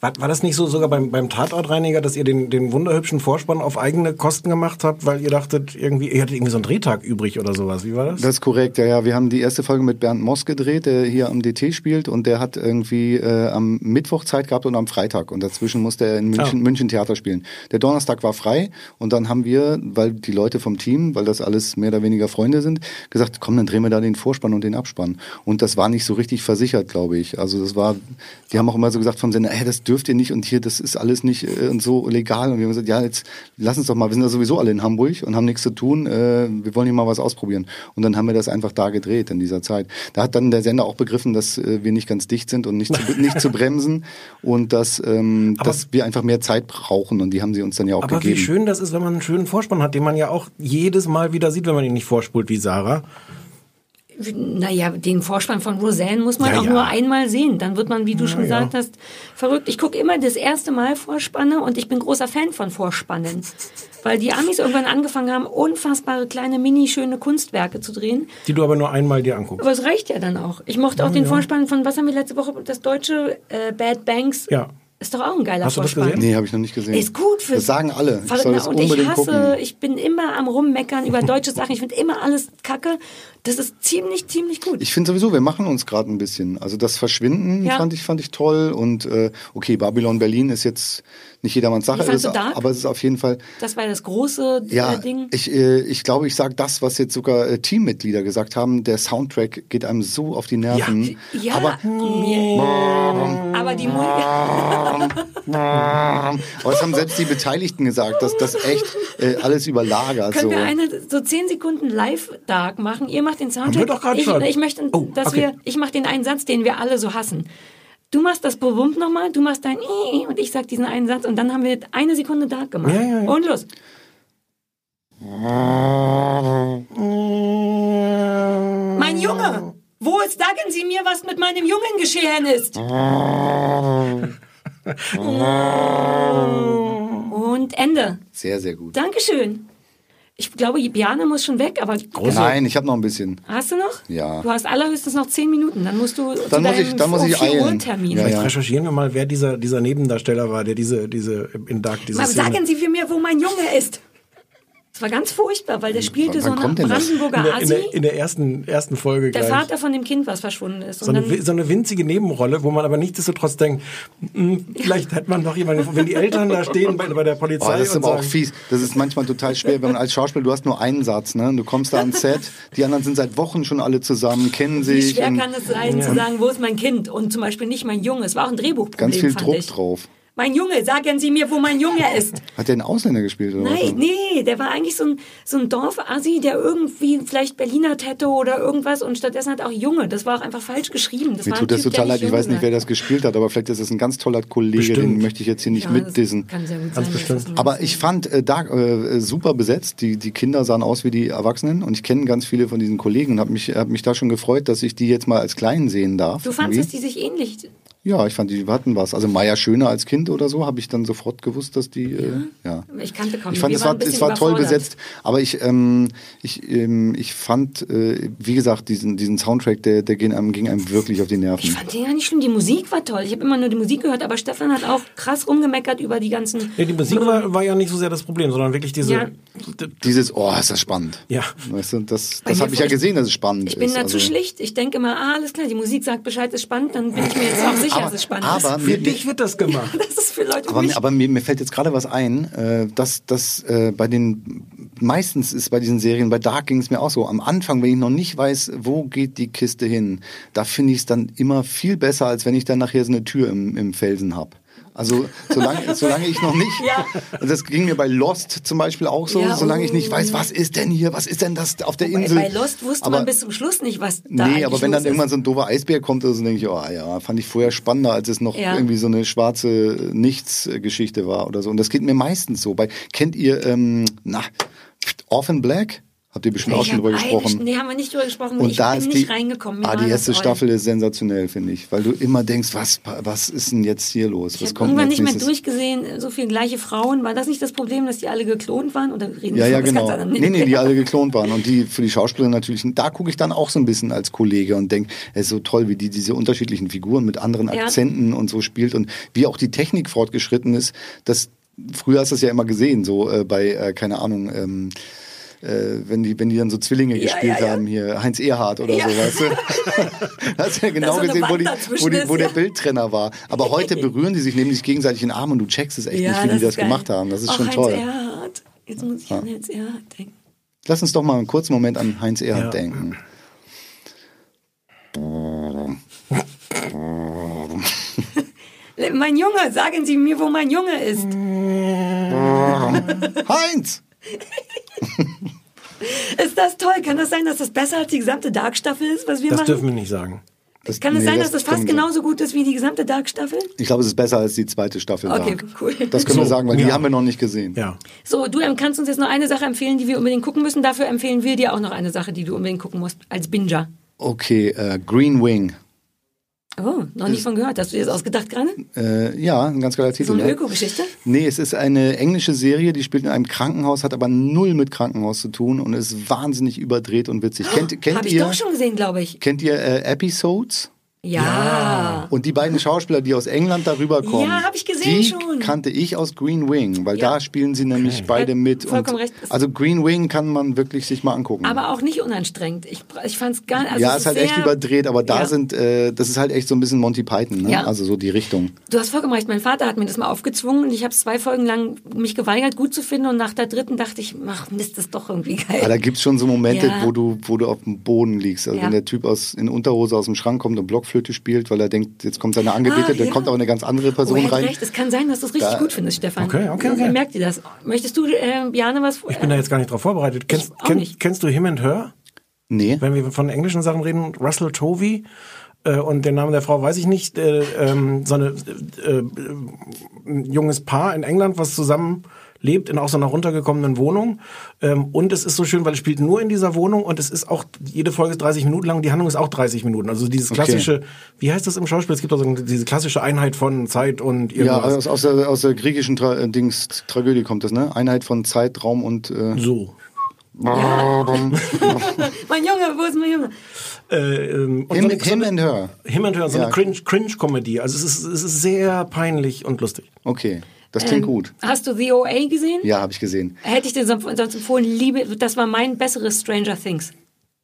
War, war das nicht so sogar beim, beim Tatortreiniger, dass ihr den, den wunderhübschen Vorspann auf eigene Kosten gemacht habt, weil ihr dachtet, irgendwie, ihr hattet irgendwie so einen Drehtag übrig oder sowas? Wie war das? Das ist korrekt, ja, ja. Wir haben die erste Folge mit Bernd Moss gedreht, der hier am DT spielt und der hat irgendwie äh, am Mittwoch Zeit gehabt und am Freitag und dazwischen musste er in München, Ah. München Theater spielen. Der Donnerstag war frei und dann haben wir, weil die Leute vom Team, weil das alles mehr oder weniger Freunde sind, gesagt, komm, dann drehen wir da den Vorspann und den Abspann. Und das war nicht so richtig versichert, glaube ich. Also das war, die haben auch immer so gesagt vom Sender, hey, das dürft ihr nicht und hier, das ist alles nicht äh, und so legal. Und wir haben gesagt, ja, jetzt lass uns doch mal, wir sind ja sowieso alle in Hamburg und haben nichts zu tun, äh, wir wollen hier mal was ausprobieren. Und dann haben wir das einfach da gedreht in dieser Zeit. Da hat dann der Sender auch begriffen, dass äh, wir nicht ganz dicht sind und nicht zu, nicht zu bremsen und dass, ähm, dass wir einfach mehr Zeit brauchen und die haben sie uns dann ja auch Aber gegeben. wie schön das ist, wenn man einen schönen Vorspann hat, den man ja auch jedes Mal wieder sieht, wenn man ihn nicht vorspult wie Sarah. Naja, den Vorspann von Roseanne muss man Ja, auch ja. nur einmal sehen. Dann wird man, wie du schon ja. gesagt hast, verrückt. Ich gucke immer das erste Mal Vorspanne und ich bin großer Fan von Vorspannen. Weil die Amis irgendwann angefangen haben, unfassbare kleine, mini schöne Kunstwerke zu drehen. Die du aber nur einmal dir anguckst. Aber es reicht ja dann auch. Ich mochte auch Ja, den ja. Vorspann von, was haben wir letzte Woche, das deutsche äh, Bad Banks. Ja. Ist doch auch ein geiler Hast du das Vorspann. gesehen? Nee, habe ich noch nicht gesehen. Ist gut für Das sagen alle. Ich soll das und ich unbedingt hasse, gucken. ich bin immer am rummeckern über deutsche Sachen. Ich finde immer alles kacke. Das ist ziemlich, ziemlich gut. Ich finde sowieso, wir machen uns gerade ein bisschen. Also das Verschwinden Ja. fand ich fand ich toll und äh, okay, Babylon Berlin ist jetzt nicht jedermanns Sache, ist, du Dark? aber es ist auf jeden Fall Das war das große ja, äh, Ding. ich, äh, ich glaube, ich sage das, was jetzt sogar äh, Teammitglieder gesagt haben. Der Soundtrack geht einem so auf die Nerven. Ja, aber mir, aber die aber das haben selbst die Beteiligten gesagt, dass das echt äh, alles überlagert. Können so. wir eine so zehn Sekunden live Dark machen? Ihr macht den Haben wir Soundtrack. ich, ich möchte, Oh, dass okay. wir, ich mache den einen Satz, den wir alle so hassen. Du machst das Bewummt nochmal, du machst dein I und ich sag diesen einen Satz und dann haben wir eine Sekunde Dark gemacht. Ja, ja, ja. Und los. Mein Junge, wo ist, sagen Sie mir, was mit meinem Jungen geschehen ist? Und Ende. Sehr, sehr gut. Dankeschön. Ich glaube, Biane muss schon weg, aber Nein, ich habe noch ein bisschen. hast du noch? Ja. Du hast allerhöchstens noch zehn Minuten. Dann musst du zu Dann muss deinem ich- dann muss ich 4 Uhr eilen. Termin. Ja, Vielleicht ja. recherchieren wir mal, wer dieser, dieser Nebendarsteller war, der diese, diese in Dark diese Mal Szene. sagen Sie mir, wo mein Junge ist. Das war ganz furchtbar, weil der spielte so einen kommt denn das? Brandenburger in der, in, Asi. der, in der ersten, ersten Folge Der gleich. Vater von dem Kind, was verschwunden ist. so eine, so eine winzige Nebenrolle, wo man aber nichtsdestotrotz denkt, "Hm, vielleicht hätte man noch jemanden, wenn die Eltern da stehen bei, bei der Oh, Polizei das ist und aber auch sagen, fies. Das ist manchmal total schwer, wenn man als Schauspieler, du hast nur einen Satz, ne? Du kommst da ans Set, die anderen sind seit Wochen schon alle zusammen, kennen wie sich. schwer und kann es sein, zu sagen, wo ist mein Kind? Und zum Beispiel nicht mein Junge. Es war auch ein Drehbuchproblem, ganz viel fand Druck ich. drauf. Mein Junge, sagen Sie mir, wo mein Junge ist. Hat der einen Ausländer gespielt oder Nein, was? nee, der war eigentlich so ein, so ein Dorfassi, der irgendwie vielleicht Berliner hätte oder irgendwas und stattdessen hat auch Junge. Das war auch einfach falsch geschrieben. Das Mir war tut das typ, total leid, ich weiß nicht, wer das gespielt hat, aber vielleicht ist es ein ganz toller Kollege, Bestimmt. den möchte ich jetzt hier nicht Ja, das mitdissen. kann sehr gut Ganz sein, bestimmt. das Aber ich fand äh, Dark äh, super besetzt. Die, die Kinder sahen aus wie die Erwachsenen und ich kenne ganz viele von diesen Kollegen und habe mich, hab mich da schon gefreut, dass ich die jetzt mal als Kleinen sehen darf. Du fandst, dass die sich ähnlich. Ja, ich fand, die hatten was. Also Maya Schöner als Kind oder so, habe ich dann sofort gewusst, dass die, ja. Äh, ja. Ich kannte kaum. Ich fand, es war, es war toll besetzt, aber ich, ähm, ich, ähm, ich fand, äh, wie gesagt, diesen, diesen Soundtrack, der, der ging einem, ging einem wirklich auf die Nerven. Ich fand den ja nicht schlimm. Die Musik war toll. Ich habe immer nur die Musik gehört, aber Stefan hat auch krass rumgemeckert über die ganzen. nee, die Musik war, war ja nicht so sehr das Problem, sondern wirklich diese, Ja. Dieses, oh, ist das spannend. Ja. Weißt du, das, das habe ich ja gesehen, dass es spannend Ich bin ist. da zu Also- schlicht. Ich denke immer, ah, alles klar, die Musik sagt Bescheid, ist spannend, dann bin ich mir jetzt auch sicher, aber- dass es spannend aber ist. mir- Für dich wird das gemacht. Das ist für Leute Aber, mich. mir- aber mir, mir fällt jetzt gerade was ein, äh, dass, dass äh, bei den meistens ist bei diesen Serien, bei Dark ging es mir auch so, am Anfang, wenn ich noch nicht weiß, wo geht die Kiste hin, da finde ich es dann immer viel besser, als wenn ich dann nachher so eine Tür im, im Felsen habe. Also solange, solange ich noch nicht, das ging mir bei Lost zum Beispiel auch so, Ja, solange ich oh. nicht weiß, was ist denn hier, was ist denn das auf der Insel. bei Lost wusste Aber- man bis zum Schluss nicht, was da Nee, aber wenn dann irgendwann ist. so ein doofer Eisbär kommt, also denke ich, oh ja, fand ich vorher spannender, als es noch Ja. irgendwie so eine schwarze Nichts-Geschichte war oder so. Und das geht mir meistens so. Bei, kennt ihr, ähm, na, Orphan Black? Habt ihr bestimmt auch Ich schon hab drüber gesprochen. Nee, haben wir nicht drüber gesprochen. Und ich da bin ist nicht die, reingekommen. Mir ah, die erste Staffel ist sensationell, finde ich. Weil du immer denkst, was, was ist denn jetzt hier los? Ich Was kommt irgendwann nicht als mehr nächstes? durchgesehen, so viele gleiche Frauen. War das nicht das Problem, dass die alle geklont waren? Oder reden Ja, wir ja, genau. Nee, nee, die alle geklont waren. Und die für die Schauspieler natürlich, da gucke ich dann auch so ein bisschen als Kollege und denke, es ist so toll, wie die diese unterschiedlichen Figuren mit anderen Ja. Akzenten und so spielt und wie auch die Technik fortgeschritten ist. Das, früher hast du es ja immer gesehen, so äh, bei, äh, keine Ahnung, ähm, äh, wenn die, wenn die dann so Zwillinge Ja, gespielt ja, ja. haben, hier Heinz Erhardt oder Ja. so, weißt du? hast du ja genau gesehen, wo, die, wo, die, ist, wo der ja. Bildtrenner war. Aber heute berühren die sich, nehmen sich gegenseitig in den Arm und du checkst es echt Ja, nicht, wie die das geil. gemacht haben. Das ist Auch schon Heinz toll. Erhardt. Jetzt muss ich Ja. an Heinz Erhardt denken. Lass uns doch mal einen kurzen Moment an Heinz Erhardt Ja. denken. Mein Junge, sagen Sie mir, wo mein Junge ist. Heinz! Ist das toll? Kann das sein, dass das besser als die gesamte Dark-Staffel ist, was wir Das machen? dürfen wir nicht sagen. Das, Kann es nee, sein, dass das fast können wir- genauso gut ist wie die gesamte Dark-Staffel? Ich glaube, es ist besser als die zweite Staffel. Okay, Dark. cool. Das können wir So, sagen, weil die ja. haben wir noch nicht gesehen. Ja. So, du ähm, kannst uns jetzt noch eine Sache empfehlen, die wir unbedingt gucken müssen. Dafür empfehlen wir dir auch noch eine Sache, die du unbedingt gucken musst, als Binger. Okay, äh, Green Wing. Oh, noch nicht von gehört. Hast du dir das ausgedacht gerade? Äh, ja, ein ganz geiler Titel. So eine ne? Öko-Geschichte? Nee, es ist eine englische Serie, die spielt in einem Krankenhaus, hat aber null mit Krankenhaus zu tun und ist wahnsinnig überdreht und witzig. Kennt, kennt Habe ich ihr, doch schon gesehen, glaube ich. kennt ihr äh, Episodes? Ja. Und die beiden Schauspieler, die aus England darüber kommen, Ja, ich gesehen die schon. kannte ich aus Green Wing, weil Ja. da spielen sie nämlich beide mit. vollkommen und recht. Also Green Wing kann man wirklich sich mal angucken. Aber auch nicht unanstrengend. Ich, ich fand es gar also ja, es ist halt echt überdreht, aber da Ja. sind, äh, das ist halt echt so ein bisschen Monty Python, ne? Ja. also so die Richtung. Du hast vollkommen recht. Mein Vater hat mir das mal aufgezwungen und ich habe zwei Folgen lang mich geweigert, gut zu finden. Und nach der dritten dachte ich, ach Mist, das ist doch irgendwie geil. Aber da gibt's schon so Momente, Ja. wo du, wo du auf dem Boden liegst. Also Ja. wenn der Typ aus in Unterhose aus dem Schrank kommt und Blockflöte spielt, weil er denkt, jetzt kommt seine Angebetete, Ah, dann ja. kommt aber eine ganz andere Oh, Person er hat rein. recht. Es kann sein, dass du es richtig Da- gut findest, Stefan. Okay, okay, okay. Merkt ihr das? Möchtest du, äh, Jane, was? Ich bin da jetzt gar nicht drauf vorbereitet. Kennst, auch kenn, nicht. kennst du Him and Her? Nee. Wenn wir von englischen Sachen reden, Russell Tovey äh, und den Namen der Frau weiß ich nicht, äh, ähm, so eine, äh, äh, ein junges Paar in England, was zusammen lebt in auch so einer runtergekommenen Wohnung. Ähm, und es ist so schön, weil es spielt nur in dieser Wohnung und es ist auch, jede Folge ist 30 Minuten lang und die Handlung ist auch 30 Minuten. Also dieses Okay. klassische, wie heißt das im Schauspiel? Es gibt also diese klassische Einheit von Zeit und Ja, irgendwas. aus, aus, der, aus der griechischen Tra äh, Dings, Tragödie kommt das, ne? Einheit von Zeit, Raum und äh, so. mein Junge, wo ist mein Junge? Äh, ähm, und Him, so eine- so him and Her. Him and Her, so Ja. eine Cringe- Cringe-Comedy. also es ist, es ist sehr peinlich und lustig. Okay, das klingt Ähm, gut. Hast du The OA gesehen? Ja, habe ich gesehen. Hätte ich dir sonst empfohlen, liebe, das war mein besseres Stranger Things.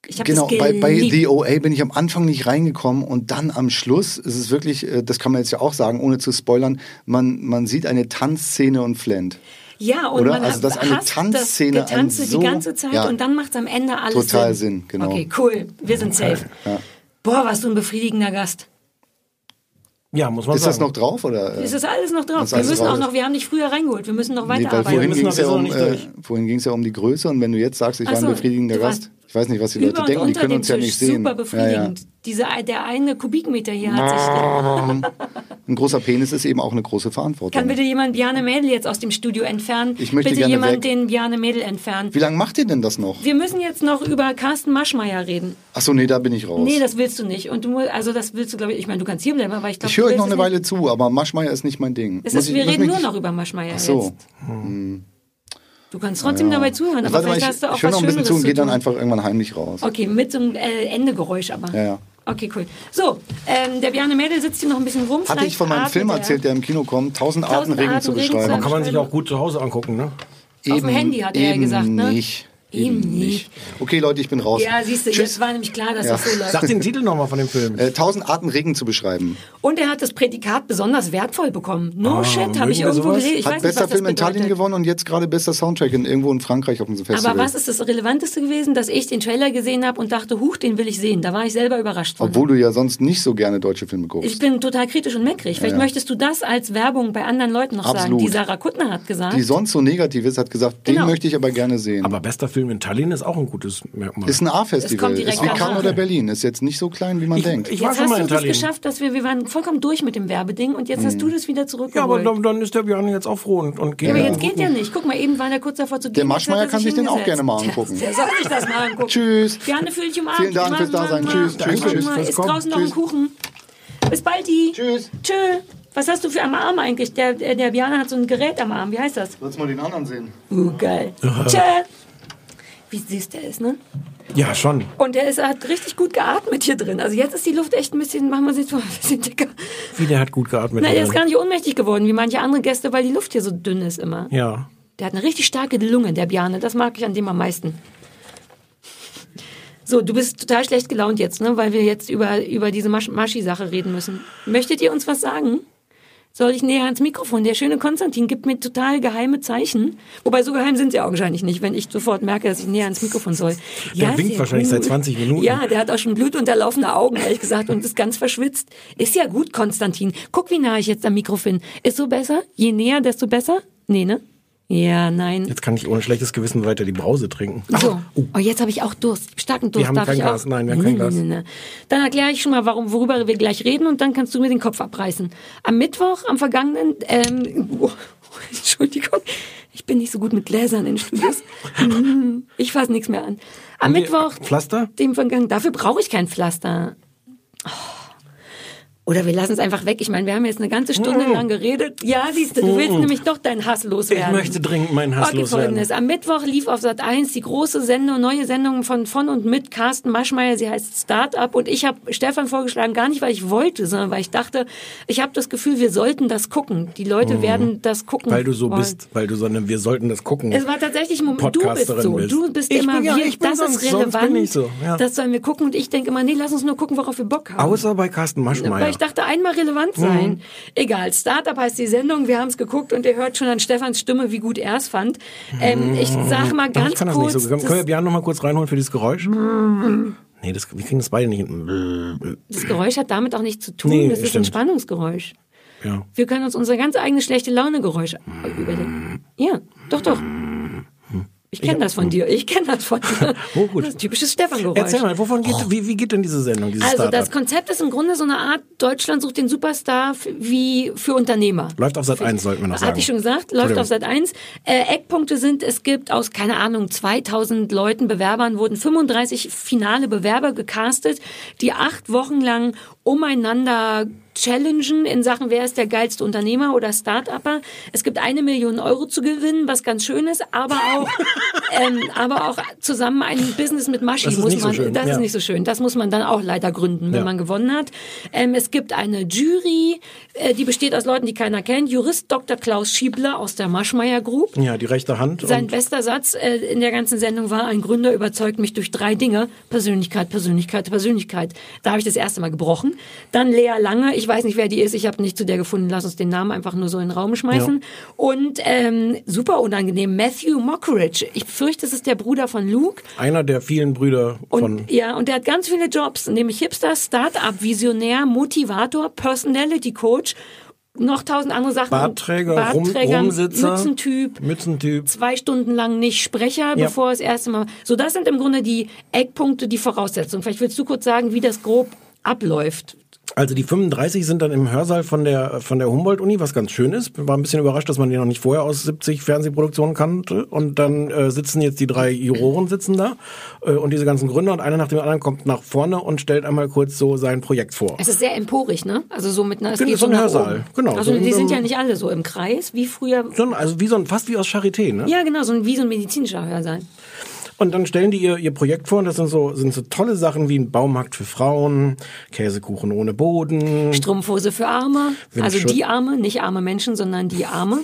Ich habe Genau, das bei, bei. The OA bin ich am Anfang nicht reingekommen und dann am Schluss ist es wirklich, äh, das kann man jetzt ja auch sagen, ohne zu spoilern, man, man sieht eine Tanzszene und flennt. Ja, und Oder? man Also, dass eine Tanzszene das Getanze so- die ganze Zeit ja. und dann macht es am Ende alles Total Sinn. Sinn, genau. Okay, cool. Wir sind safe. Ja. Boah, warst du ein befriedigender Gast. Ja, muss man Ist sagen. das noch drauf? Oder? äh? Ist das alles noch drauf? Ist Wir müssen drauf. auch noch, wir haben dich früher reingeholt. Wir müssen noch Nee, weiterarbeiten. vorhin müssen ging es ja, um, nicht äh, vorhin ging's ja um die Größe und wenn du jetzt sagst, ich Ach war ein befriedigender Gast, ich weiß nicht, was die Leute und denken, die können uns ja Tisch, nicht sehen. super Ja, befriedigend. Diese, der eine Kubikmeter hier hat sich... ja. Ein großer Penis ist eben auch eine große Verantwortung. Kann bitte jemand Bjarne Mädel jetzt aus dem Studio entfernen? Ich möchte bitte gerne jemand weg. den Bjarne Mädel entfernen. Wie lange macht ihr denn das noch? Wir müssen jetzt noch über Carsten Maschmeyer reden. Achso, nee, da bin ich raus. Nee, das willst du nicht. Und du also das willst du, glaube ich, ich meine, du kannst hier bleiben, aber ich glaube, ich höre euch noch eine Weile zu, aber Maschmeyer ist nicht mein Ding. Ist, ich- wir reden nur noch über Maschmeyer Ach so. jetzt. Du kannst trotzdem dabei zuhören, aber Warte mal, vielleicht ich, hast du auch ich höre was noch ein bisschen Schöneres zu und gehe dann einfach irgendwann heimlich raus. Okay, mit so einem äh, Endegeräusch aber. Ja, ja. Okay, cool. So, ähm, der Bjarne Mädel sitzt hier noch ein bisschen rum. Hatte ich von meinem Film er. erzählt, der im Kino kommt, tausend Arten Regen Arten zu Regen zu beschreiben. Aber kann man sich auch gut zu Hause angucken, ne? Auf dem Handy hat er ja eben gesagt, ne? nicht. Eben nicht. Okay, Leute, ich bin raus. Ja, siehst du, jetzt war nämlich klar, dass Ja. das so läuft. Sag den Titel nochmal von dem Film. Äh, tausend Arten Regen zu beschreiben. Und er hat das Prädikat besonders wertvoll bekommen. No Ah, shit, habe ich irgendwo gelesen. Ich Hat weiß nicht, bester was das Film in Tallinn gewonnen und jetzt gerade bester Soundtrack in, irgendwo in Frankreich auf dem Festival. Aber was ist das Relevanteste gewesen, dass ich den Trailer gesehen habe und dachte, huch, den will ich sehen. Da war ich selber überrascht von. Obwohl du ja sonst nicht so gerne deutsche Filme guckst. Ich bin total kritisch und meckrig. Vielleicht Ja, ja. möchtest du das als Werbung bei anderen Leuten noch sagen. Absolut. Die Sarah Kuttner hat gesagt. die sonst so negativ ist, hat gesagt, den Genau. möchte ich aber gerne sehen. Aber bester Film in Tallinn ist auch ein gutes Merkmal. ist ein A-Festival. Ist wie Cannes oder Berlin. Ist jetzt nicht so klein, wie man denkt. ich war jetzt schon hast mal du in das geschafft, dass wir, wir waren vollkommen durch mit dem Werbeding und jetzt hast du das wieder Ja, aber zurückgeholt. dann, dann ist der Björn jetzt auch froh und, und geht. Ja, aber jetzt geht ja nicht. Guck mal, eben war der kurz davor zu gehen. Der jetzt Maschmeyer hat er kann sich den auch gerne mal angucken. Der soll sich das mal angucken. Tschüss. Gerne fühle ich umarmt. Vielen Dank fürs Dasein. Tschüss, tschüss, tschüss Ist draußen noch ein Tschüss. Kuchen. Bis bald, die. Tschüss. Tschö. Was hast du für am Arm eigentlich? Der, der, der Bianer hat so ein Gerät am Arm. Wie heißt das? Lass mal den anderen sehen. Uh, geil. Tschö. Wie süß der ist, ne? Ja, schon. Und der ist, hat richtig gut geatmet hier drin. Also jetzt ist die Luft echt ein bisschen, machen wir sie so ein bisschen dicker. Wie der hat gut geatmet. Na, der ist gar nicht ohnmächtig geworden, wie manche andere Gäste, weil die Luft hier so dünn ist immer. Ja. Der hat eine richtig starke Lunge, der Bjarne. Das mag ich an dem am meisten. So, du bist total schlecht gelaunt jetzt, ne? weil wir jetzt über, über diese Masch Maschi-Sache reden müssen. Möchtet ihr uns was sagen? Soll ich näher ans Mikrofon? Der schöne Konstantin gibt mir total geheime Zeichen. Wobei so geheim sind sie augenscheinlich nicht, wenn ich sofort merke, dass ich näher ans Mikrofon soll. Der winkt sehr wahrscheinlich gut. seit 20 Minuten. Ja, der hat auch schon blutunterlaufene Augen, ehrlich gesagt, und ist ganz verschwitzt. Ist ja gut, Konstantin. Guck, wie nah ich jetzt am Mikrofon. Ist so besser? Je näher, desto besser? Nee, ne? Ja, nein. Jetzt kann ich ohne schlechtes Gewissen weiter die Brause trinken. So, oh, jetzt habe ich auch Durst, starken Durst. Wir haben darf kein auch? Nein, wir haben kein nee. Dann erkläre ich schon mal, warum, worüber wir gleich reden und dann kannst du mir den Kopf abreißen. Am Mittwoch, am vergangenen, ähm, oh, Entschuldigung, ich bin nicht so gut mit Gläsern in Studios. Ich fasse nichts mehr an. Am Mittwoch, Pflaster? dem vergangenen, dafür brauche ich kein Pflaster. Oh. Oder wir lassen es einfach weg. Ich meine, wir haben jetzt eine ganze Stunde lang geredet. Ja, siehst du, du willst nämlich doch deinen Hass loswerden. Ich möchte dringend meinen Hass okay, loswerden. folgendes. Am Mittwoch lief auf Sat 1 die große Sendung, neue Sendung von, von und mit Carsten Maschmeyer. Sie heißt Startup. Und ich habe Stefan vorgeschlagen, gar nicht, weil ich wollte, sondern weil ich dachte, ich habe das Gefühl, wir sollten das gucken. Die Leute Mhm. werden das gucken. Weil du so wollen. bist, weil du so eine, wir sollten das gucken. Es war tatsächlich ein Moment, du bist so. bist. Du bist Ich immer, bin ja- wir, das sonst- ist relevant. so, ja. Das sollen wir gucken. Und ich denke immer, nee, lass uns nur gucken, worauf wir Bock haben. Außer bei Carsten Maschmeyer. Weil ich dachte, einmal relevant sein. Mhm. Egal, Startup heißt die Sendung, wir haben es geguckt und ihr hört schon an Stefans Stimme, wie gut er es fand. Ähm, ich sage mal ganz ich kann das kurz. nicht so. Können wir Björn noch mal kurz reinholen für dieses Geräusch? Nee, das, wir kriegen das beide nicht hin. das Geräusch hat damit auch nichts zu tun, Nee, das ist ein. Spannungsgeräusch. Ja. Wir können uns unser ganz eigenes schlechte Laune-Geräusch überlegen. Ja, doch, doch. Ich kenne das von dir. Ich kenne das von dir. Oh, gut. Das ist typisches Stefan-Geräusch. Erzähl mal, wovon geht, wie, wie geht denn diese Sendung, dieses Also das Konzept ist im Grunde so eine Art Deutschland sucht den Superstar wie für Unternehmer. Läuft auf Sat 1, sollten wir noch sagen. Hatte ich schon gesagt, läuft auf Sat 1. Äh, Eckpunkte sind, es gibt aus, keine Ahnung, 2000 Leuten, Bewerbern, wurden 35 finale Bewerber gecastet, die acht Wochen lang umeinander challengen in Sachen, wer ist der geilste Unternehmer oder Start-Upper. Es gibt eine Million Euro zu gewinnen, was ganz schön ist, aber auch, ähm, aber auch zusammen ein Business mit Maschi Das ist muss nicht so man, schön, das ja. ist nicht so schön. Das muss man dann auch leider gründen, wenn Ja. man gewonnen hat. Ähm, es gibt eine Jury, äh, die besteht aus Leuten, die keiner kennt. Jurist Dr. Klaus Schiebler aus der Maschmeyer Group. ja, die rechte Hand. Sein bester Satz äh, in der ganzen Sendung war, ein Gründer überzeugt mich durch drei Dinge. Persönlichkeit, Persönlichkeit, Persönlichkeit. Da habe ich das erste Mal gebrochen. Dann Lea Lange, ich weiß nicht, wer die ist, ich habe nicht zu der gefunden, lass uns den Namen einfach nur so in den Raum schmeißen. Und ähm, super unangenehm, Matthew Mockridge. Ich fürchte, es ist der Bruder von Luke. einer der vielen Brüder von. Und, ja, und der hat ganz viele Jobs, nämlich Hipster, Start-up, Visionär, Motivator, Personality Coach, noch tausend andere Sachen. Bartträger, Bartträger Rum, Rumsitzer, Mützentyp, Mützentyp. zwei Stunden lang nicht Sprecher, Ja. bevor das erste Mal. So, das sind im Grunde die Eckpunkte, die Voraussetzungen. Vielleicht willst du kurz sagen, wie das grob abläuft. Also die 35 sind dann im Hörsaal von der von der Humboldt-Uni, was ganz schön ist. War ein bisschen überrascht, dass man die noch nicht vorher aus 70 Fernsehproduktionen kannte. Und dann äh, sitzen jetzt die drei Juroren sitzen da äh, und diese ganzen Gründer und einer nach dem anderen kommt nach vorne und stellt einmal kurz so sein Projekt vor. Es ist sehr emporig, ne? Also so mit einer, es Genau, so ein Hörsaal. oben. Genau, Also so die sind ja nicht alle so im Kreis, wie früher. So ein- Also wie so ein fast wie aus Charité, ne? Ja, genau, so ein, wie so ein medizinischer Hörsaal. Und dann stellen die ihr, ihr Projekt vor und das sind so, sind so tolle Sachen wie ein Baumarkt für Frauen, Käsekuchen ohne Boden. Strumpfhose für Arme. Also die Arme, nicht arme Menschen, sondern die Arme.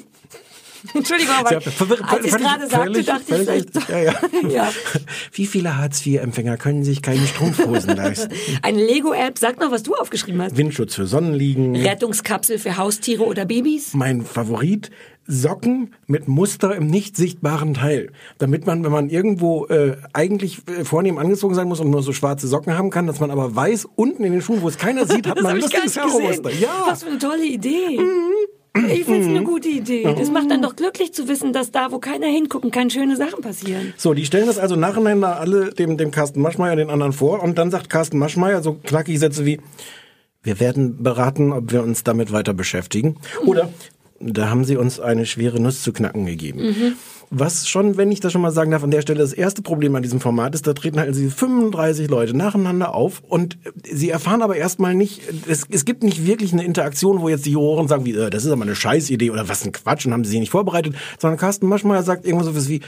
Entschuldigung, aber als ich gerade sagte, völlig- dachte ich völlig vielleicht. Ja, ja. ja. Wie viele Hartz-IV-Empfänger können sich keine Strumpfhosen leisten? Eine Lego-App, sag noch, was du aufgeschrieben hast. Windschutz für Sonnenliegen. Rettungskapsel für Haustiere oder Babys. Mein Favorit, Socken mit Muster im nicht sichtbaren Teil. Damit man, wenn man irgendwo äh, eigentlich äh, vornehm angezogen sein muss und nur so schwarze Socken haben kann, dass man aber weiß, unten in den Schuhen, wo es keiner sieht, hat man ein lustiges. Karo-Muster. Ja. Was für eine tolle Idee. Ich finde es eine gute Idee. Das macht dann doch glücklich zu wissen, dass da, wo keiner hingucken kann, schöne Sachen passieren. So, die stellen das also nacheinander alle dem, dem Carsten Maschmeyer, den anderen vor und dann sagt Carsten Maschmeyer so knackige Sätze wie, wir werden beraten, ob wir uns damit weiter beschäftigen. Oder, da haben sie uns eine schwere Nuss zu knacken gegeben. Mhm. Was schon, wenn ich das schon mal sagen darf, an der Stelle das erste Problem an diesem Format ist, da treten halt diese 35 Leute nacheinander auf und sie erfahren aber erstmal nicht, es, es gibt nicht wirklich eine Interaktion, wo jetzt die Juroren sagen, wie, äh, das ist aber eine Scheißidee oder was ein Quatsch und haben sie sich nicht vorbereitet, sondern Carsten Maschmeyer sagt irgendwas so wie,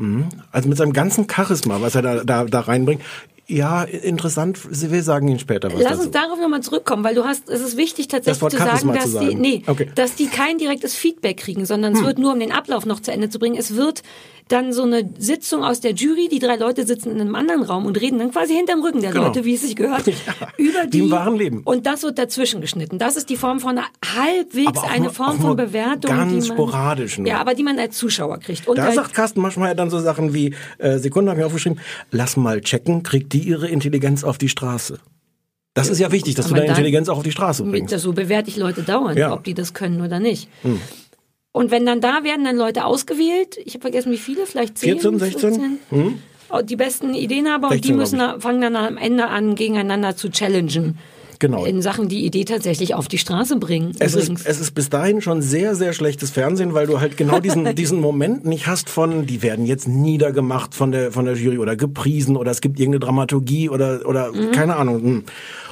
Mhm. Also mit seinem ganzen Charisma, was er da, da, da reinbringt. Ja, interessant. Wir sagen Ihnen später was Lass dazu. uns darauf nochmal zurückkommen, weil du hast, es ist wichtig tatsächlich zu sagen, dass zu die, sagen. nee, Okay. dass die kein direktes Feedback kriegen, sondern es Hm. wird nur, um den Ablauf noch zu Ende zu bringen, es wird dann so eine Sitzung aus der Jury, die drei Leute sitzen in einem anderen Raum und reden dann quasi hinterm Rücken der Genau. Leute, wie es sich gehört, über Wie die, im wahren Leben. und das wird dazwischen geschnitten. Das ist die Form von halbwegs eine nur- Form von Bewertung, ganz die man, sporadisch nur. ja, aber die man als Zuschauer kriegt. Und da halt, sagt Carsten Maschmeyer dann so Sachen wie, äh, Sekunde habe ich aufgeschrieben, lass mal checken, kriegt die ihre Intelligenz auf die Straße. Das ist ja wichtig, dass du Aber deine dann- Intelligenz auch auf die Straße bringst. so bewerte ich Leute dauernd, Ja. ob die das können oder nicht. Hm. Und wenn dann da werden dann Leute ausgewählt, ich habe vergessen wie viele, vielleicht 10, 14, 16? 15? Hm? Oh, Die besten Ideenhaber und die 16, müssen glaub da, fangen dann am Ende an, gegeneinander zu challengen. Genau. In Sachen, die Idee tatsächlich auf die Straße bringen. Es übrigens. ist, es ist bis dahin schon sehr, sehr schlechtes Fernsehen, weil du halt genau diesen, diesen Moment nicht hast von, die werden jetzt niedergemacht von der, von der Jury oder gepriesen oder es gibt irgendeine Dramaturgie oder, oder Mhm. keine Ahnung.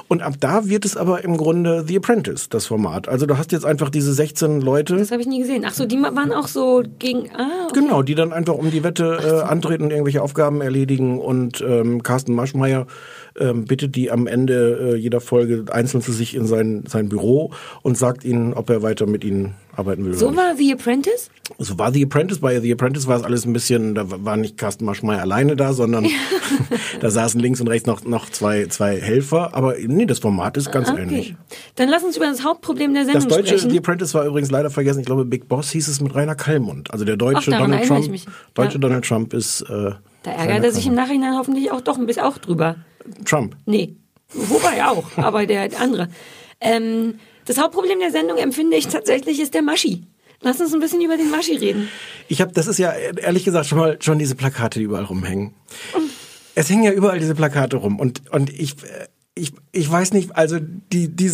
Und ab da wird es aber im Grunde The Apprentice, das Format. Also du hast jetzt einfach diese 16 Leute. das habe ich nie gesehen. Ach so, die waren auch so gegen. Ah, okay. Genau, die dann einfach um die Wette äh, antreten und irgendwelche Aufgaben erledigen und ähm, Carsten Maschmeyer ähm, bittet die am Ende äh, jeder Folge einzeln zu sich in sein, sein Büro und sagt ihnen, ob er weiter mit ihnen arbeiten will. So war The Apprentice? So war The Apprentice, bei The Apprentice war es alles ein bisschen, da war nicht Carsten Maschmeyer alleine da, sondern da saßen links und rechts noch, noch zwei, zwei Helfer, aber nee, das Format ist ganz Okay. ähnlich. Dann lass uns über das Hauptproblem der Das Sendung deutsche sprechen. The Apprentice war übrigens leider vergessen. Ich glaube, Big Boss hieß es mit Rainer Kallmund. Also der deutsche Ach, Donald Trump. Deutsche Ja. Donald Trump ist äh, da ärgert er sich im Nachhinein hoffentlich auch doch ein bisschen auch drüber. Trump. Nee, wobei auch, aber der andere. Ähm, das Hauptproblem der Sendung empfinde ich tatsächlich ist der Maschi. Lass uns ein bisschen über den Maschi reden. Ich habe, das ist ja ehrlich gesagt schon mal schon diese Plakate, die überall rumhängen. Es hängen ja überall diese Plakate rum und und ich äh, ich ich weiß nicht, also die die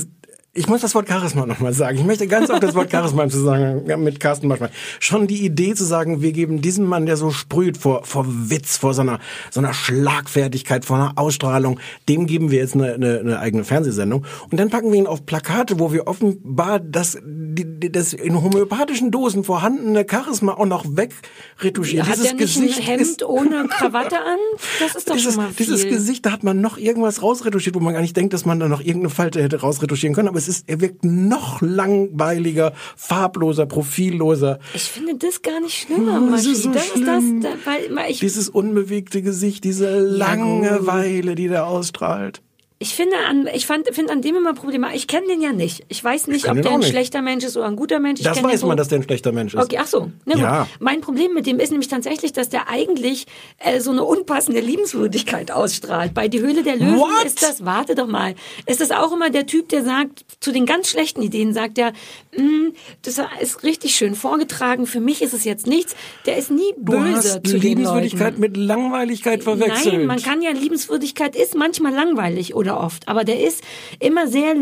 ich muss das Wort Charisma nochmal sagen. Ich möchte ganz oft das Wort Charisma im Zusammenhang mit Carsten Maschmeyer. Schon die Idee zu sagen, wir geben diesem Mann, der so sprüht vor, vor Witz, vor so einer, so einer Schlagfertigkeit, vor einer Ausstrahlung, dem geben wir jetzt eine, eine, eine eigene Fernsehsendung. Und dann packen wir ihn auf Plakate, wo wir offenbar das, die, die- das in homöopathischen Dosen vorhandene Charisma auch noch wegretuschieren. Hat Dieses der nicht Gesicht ein Hemd ist, ohne Krawatte an? Das ist doch dieses, schon mal viel. dieses Gesicht, da hat man noch irgendwas rausretuschiert, wo man gar nicht denkt, dass man da noch irgendeine Falte hätte rausretuschieren können. Aber es ist, er wirkt noch langweiliger, farbloser, profilloser. Ich finde das gar nicht schlimmer, Oh, das ist so das schlimm. ist das, da- weil weil ich, Dieses unbewegte Gesicht, diese Langeweile, die der ausstrahlt. Ich finde an, ich fand, finde an dem immer problematisch. Ich kenne den ja nicht. Ich weiß nicht, kenn ob der ein nicht. schlechter Mensch ist oder ein guter Mensch. Ich Das weiß man, dass der ein schlechter Mensch ist. Okay, ach so. Gut. Ja. Mein Problem mit dem ist nämlich tatsächlich, dass der eigentlich äh, so eine unpassende Liebenswürdigkeit ausstrahlt. Bei Die Höhle der Löwen What? ist das, warte doch mal, ist das auch immer der Typ, der sagt, zu den ganz schlechten Ideen sagt er, "Mm, das ist richtig schön vorgetragen, für mich ist es jetzt nichts. Der ist nie Du böse hast zu Liebenswürdigkeit mit Langweiligkeit verwechselt. Nein, man kann ja Liebenswürdigkeit ist manchmal langweilig oder oft, aber der ist immer sehr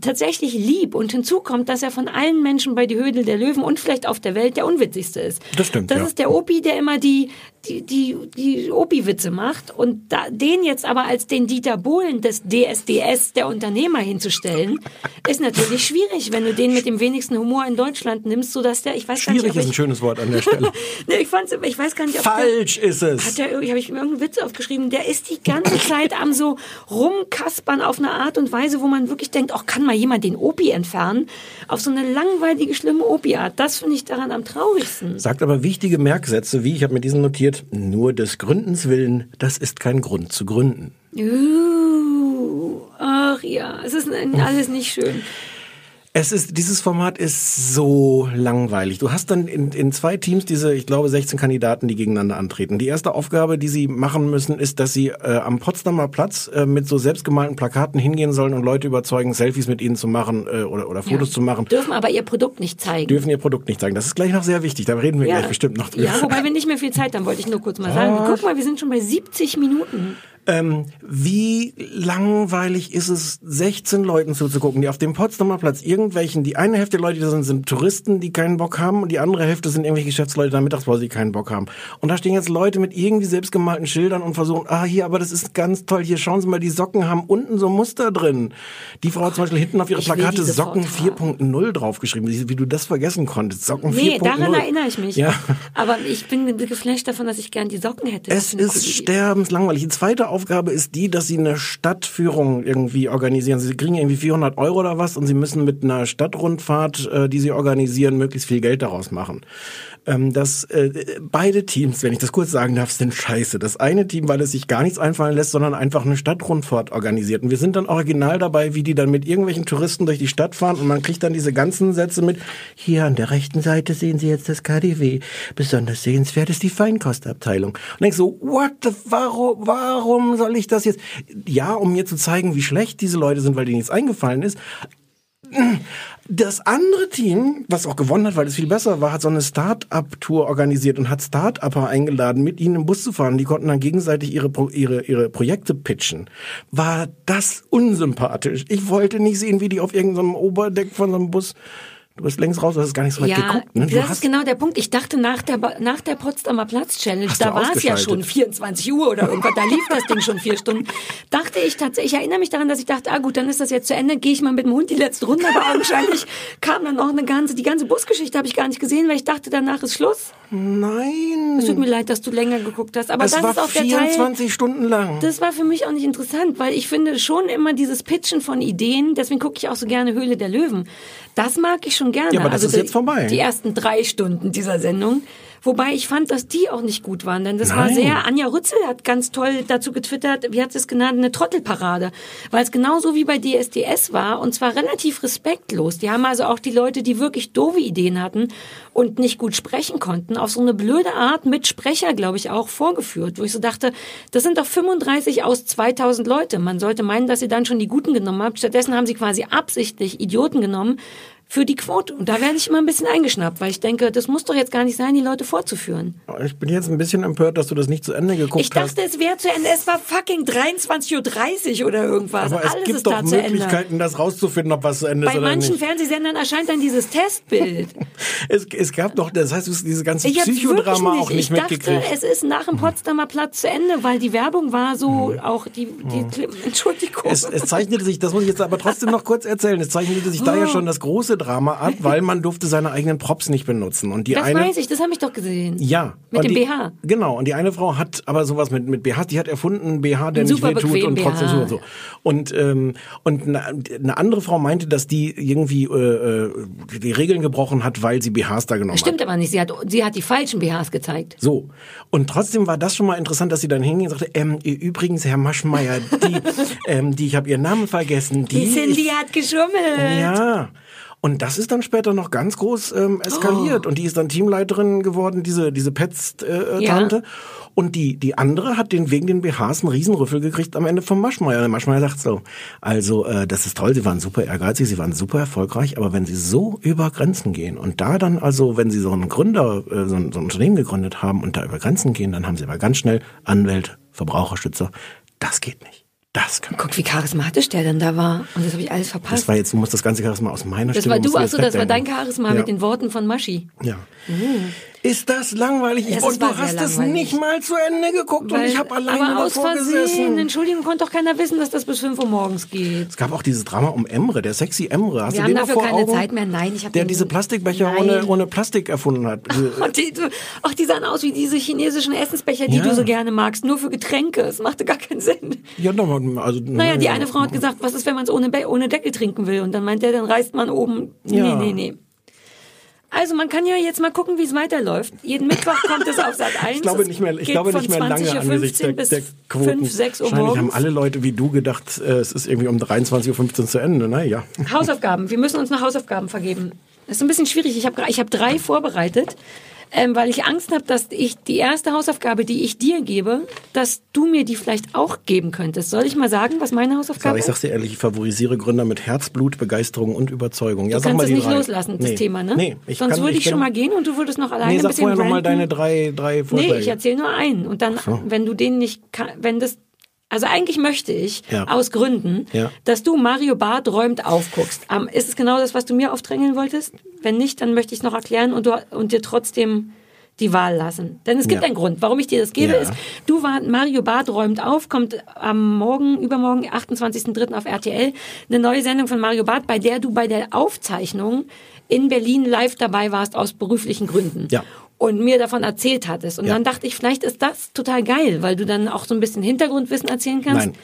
tatsächlich lieb und hinzu kommt, dass er von allen Menschen bei die Höhle der Löwen und vielleicht auf der Welt der unwitzigste ist. Das stimmt, Das ja. ist der Opi, der immer die die, die, die Opi-Witze macht und da, den jetzt aber als den Dieter Bohlen des DSDS der Unternehmer hinzustellen, ist natürlich schwierig, wenn du den mit dem wenigsten Humor in Deutschland nimmst, so dass der, ich weiß gar Schwierig nicht, ob ist ein ich, schönes Wort an der Stelle. nee, ich fand's, ich weiß gar nicht, ob Falsch der, ist es. Hat der, irgendwie- habe ich irgendeinen Witz aufgeschrieben, der ist die ganze Zeit am so rumkaspern auf eine Art und Weise, wo man wirklich denkt, auch kann mal jemand den Opi entfernen, auf so eine langweilige, schlimme Opi-Art. Das finde ich daran am traurigsten. Sagt aber wichtige Merksätze, wie ich habe mir diesen notiert, nur des Gründens willen, das ist kein Grund zu gründen. Uh, ach ja, es ist alles nicht schön. Es ist, dieses Format ist so langweilig. Du hast dann in, in zwei Teams diese, ich glaube, 16 Kandidaten, die gegeneinander antreten. Die erste Aufgabe, die sie machen müssen, ist, dass sie äh, am Potsdamer Platz äh, mit so selbstgemalten Plakaten hingehen sollen und Leute überzeugen, Selfies mit ihnen zu machen äh, oder, oder Fotos Ja. zu machen. Dürfen aber ihr Produkt nicht zeigen. Dürfen ihr Produkt nicht zeigen. Das ist gleich noch sehr wichtig. Da reden wir gleich bestimmt noch drüber. Ja, wobei wir nicht mehr viel Zeit haben, wollte ich nur kurz mal sagen. Guck mal, wir sind schon bei 70 Minuten. Ähm, wie langweilig ist es, 16 Leuten zuzugucken, die auf dem Potsdamer Platz irgendwelchen, die eine Hälfte der Leute, die da sind, sind Touristen, die keinen Bock haben, und die andere Hälfte sind irgendwelche Geschäftsleute der Mittagspause, die keinen Bock haben. Und da stehen jetzt Leute mit irgendwie selbstgemalten Schildern und versuchen, ah, hier, aber das ist ganz toll, hier schauen Sie mal, die Socken haben unten so Muster drin. Die Frau hat zum Beispiel hinten auf ihre Ich Plakate Socken 4.0 draufgeschrieben, wie wie du das vergessen konntest. Socken 4.0. Nee, daran erinnere ich mich. Ja. Aber ich bin geflasht davon, dass ich gern die Socken hätte. Es ist sterbenslangweilig. Die zweite Aufgabe ist die, dass sie eine Stadtführung irgendwie organisieren. Sie kriegen irgendwie 400 Euro oder was und sie müssen mit einer Stadtrundfahrt, äh, die sie organisieren, möglichst viel Geld daraus machen. Ähm, das, äh, beide Teams, wenn ich das kurz sagen darf, sind scheiße. Das eine Team, weil es sich gar nichts einfallen lässt, sondern einfach eine Stadtrundfahrt organisiert. Und wir sind dann original dabei, wie die dann mit irgendwelchen Touristen durch die Stadt fahren und man kriegt dann diese ganzen Sätze mit, hier an der rechten Seite sehen Sie jetzt das KDW. Besonders sehenswert ist die Feinkostabteilung. Und denkst so, what the, warum, warum soll ich das jetzt? Ja, um mir zu zeigen, wie schlecht diese Leute sind, weil denen nichts eingefallen ist. Das andere Team, was auch gewonnen hat, weil es viel besser war, hat so eine Start-up-Tour organisiert und hat Start-Upper eingeladen, mit ihnen im Bus zu fahren. Die konnten dann gegenseitig ihre, Pro ihre, ihre Projekte pitchen. War das unsympathisch? Ich wollte nicht sehen, wie die auf irgendeinem Oberdeck von so einem Bus Du bist längst raus, du hast gar nicht so weit ja, geguckt. Ne? Das ist genau der Punkt. Ich dachte nach der, nach der Potsdamer Platz-Challenge, da war es ja schon 24 Uhr oder irgendwas, da lief das Ding schon vier Stunden. Dachte ich tatsächlich, ich erinnere mich daran, dass ich dachte, ah gut, dann ist das jetzt zu Ende, gehe ich mal mit dem Hund die letzte Runde, aber augenscheinlich kam dann noch eine ganze, die ganze Busgeschichte habe ich gar nicht gesehen, weil ich dachte, danach ist Schluss. Nein. Es tut mir leid, dass du länger geguckt hast, aber es das war ist auch der Teil. 24 Stunden lang. Das war für mich auch nicht interessant, weil ich finde schon immer dieses Pitchen von Ideen, deswegen gucke ich auch so gerne Höhle der Löwen. Das mag ich schon gerne. Ja, aber das ist die, jetzt vorbei. Die ersten drei Stunden dieser Sendung. Wobei ich fand, dass die auch nicht gut waren, denn das war Nein. sehr, Anja Rützel hat ganz toll dazu getwittert, wie hat sie es genannt, eine Trottelparade. Weil es genauso wie bei DSDS war und zwar relativ respektlos. Die haben also auch die Leute, die wirklich doofe Ideen hatten und nicht gut sprechen konnten, auf so eine blöde Art mit Sprecher, glaube ich, auch vorgeführt, wo ich so dachte, das sind doch 35 aus 2000 Leute. Man sollte meinen, dass ihr dann schon die Guten genommen habt. Stattdessen haben sie quasi absichtlich Idioten genommen für die Quote. Und da werde ich immer ein bisschen eingeschnappt, weil ich denke, das muss doch jetzt gar nicht sein, die Leute vorzuführen. Ich bin jetzt ein bisschen empört, dass du das nicht zu Ende geguckt Ich dachte, es wäre zu Ende. Es war fucking 23.30 Uhr oder irgendwas. hast. Aber es Alles gibt ist doch da zu Ende. Möglichkeiten, das rauszufinden, ob was zu Ende Bei ist oder manchen nicht. Fernsehsendern erscheint dann dieses Testbild. Es, es gab doch, das heißt, du hast dieses ganze Ich Psychodrama wirklich auch nicht Ich dachte, mitgekriegt. es ist nach dem Potsdamer Platz zu Ende, weil die Werbung war so, auch die, die Entschuldigung. Es, es zeichnete sich, das muss ich jetzt aber trotzdem noch kurz erzählen, es zeichnete sich da ja Oh. schon das große Drama ab, weil man durfte seine eigenen Props nicht benutzen. Und die das eine, weiß ich, das habe ich doch gesehen. Ja. Mit dem die, BH. Genau. Und die eine Frau hat aber sowas mit, mit BH, die hat erfunden, BH, der Ein nicht super wehtut bequem und trotzdem BH. so und so. Und, ähm, und eine, eine andere Frau meinte, dass die irgendwie äh, äh, die Regeln gebrochen hat, weil sie BHs da genommen Das hat. stimmt aber nicht. Sie hat, sie hat die falschen BHs gezeigt. So. Und trotzdem war das schon mal interessant, dass sie dann hinging und sagte, ähm, übrigens, Herr Maschmeyer, die, ähm, die, ich habe ihren Namen vergessen, die, Die Cindy hat geschummelt. ja. Und das ist dann später noch ganz groß ähm, eskaliert. Und die ist dann Teamleiterin geworden, diese, diese Pets-Tante. Äh, Ja. Tante. Und die, die andere hat den wegen den BHs einen Riesenrüffel gekriegt am Ende vom Maschmeyer. Der Maschmeyer sagt so, also äh, das ist toll, sie waren super ehrgeizig, sie waren super erfolgreich, aber wenn sie so über Grenzen gehen und da dann also, wenn sie so einen Gründer, äh, so, ein, so ein Unternehmen gegründet haben und da über Grenzen gehen, dann haben sie aber ganz schnell Anwälte, Verbraucherschützer. Das geht nicht. Das kann Guck, wie charismatisch der denn da war. Und das habe ich alles verpasst. Das war jetzt, du musst das ganze Charisma aus meiner Das Stimme. war du, achso, das war dein. Charisma ja. mit den Worten von Maschi. Ja. Mhm. Ist das langweilig? Ich, und du hast es nicht mal zu Ende geguckt und Weil- ich habe alleine aber aus davor Versehen, gesessen. Entschuldigung, konnte doch keiner wissen, dass das bis 5 Uhr morgens geht. Es gab auch dieses Drama um Emre, der sexy Emre. Hast Wir du haben den noch dafür vor keine Augen? Zeit mehr. Nein, ich habe Der diese Plastikbecher Nein. ohne, ohne Plastik erfunden hat. Diese- Und die, ach, die sahen aus wie diese chinesischen Essensbecher, die Ja. du so gerne magst, nur für Getränke. Es machte gar keinen Sinn. ja, nochmal, also, Naja, die eine Frau hat gesagt, was ist, wenn man es ohne, ohne Deckel trinken will? Und dann meint der, dann reißt man oben. Ja. Nee, nee, nee. Also man kann ja jetzt mal gucken, wie es weiterläuft. Jeden Mittwoch kommt es auf Sat 1. Ich glaube nicht mehr, ich glaube nicht mehr lange angesichts der, bis der Quoten. 5, 6 Uhr Wahrscheinlich haben morgens. alle Leute wie du gedacht, äh, es ist irgendwie um 23.15 Uhr zu Ende. Naja. Hausaufgaben. Wir müssen uns noch Hausaufgaben vergeben. Das ist ein bisschen schwierig. Ich habe ich hab drei vorbereitet, ähm, weil ich Angst habe, dass ich die erste Hausaufgabe, die ich dir gebe, dass du mir die vielleicht auch geben könntest. Soll ich mal sagen, was meine Hausaufgabe ich ist? sag's dir ehrlich, ich favorisiere Gründer mit Herzblut, Begeisterung und Überzeugung. Ja, Du kannst es nicht drei. loslassen, das nee. Thema, ne? Nee, ich Sonst kann, würde ich, bin- schon mal gehen und du würdest noch alleine Nee, ein sag bisschen vorher nochmal deine drei, drei Vorschläge. Nee, ich erzähle nur einen. Und dann, so. wenn du den nicht, wenn das, also eigentlich möchte ich, Ja. aus Gründen, Ja. dass du Mario Barth räumt aufguckst. Ähm, ist es genau das, was du mir aufdrängeln wolltest? Wenn nicht, dann möchte ich es noch erklären und, du, und dir trotzdem die Wahl lassen. Denn es gibt Ja. einen Grund, warum ich dir das gebe, Ja. ist, du war, Mario Barth räumt auf, kommt am Morgen, übermorgen, 28.03. auf RTL, eine neue Sendung von Mario Barth, bei der du bei der Aufzeichnung in Berlin live dabei warst aus beruflichen Gründen Ja. Und mir davon erzählt hattest. Und Ja. dann dachte ich, vielleicht ist das total geil, weil du dann auch so ein bisschen Hintergrundwissen erzählen kannst. Nein.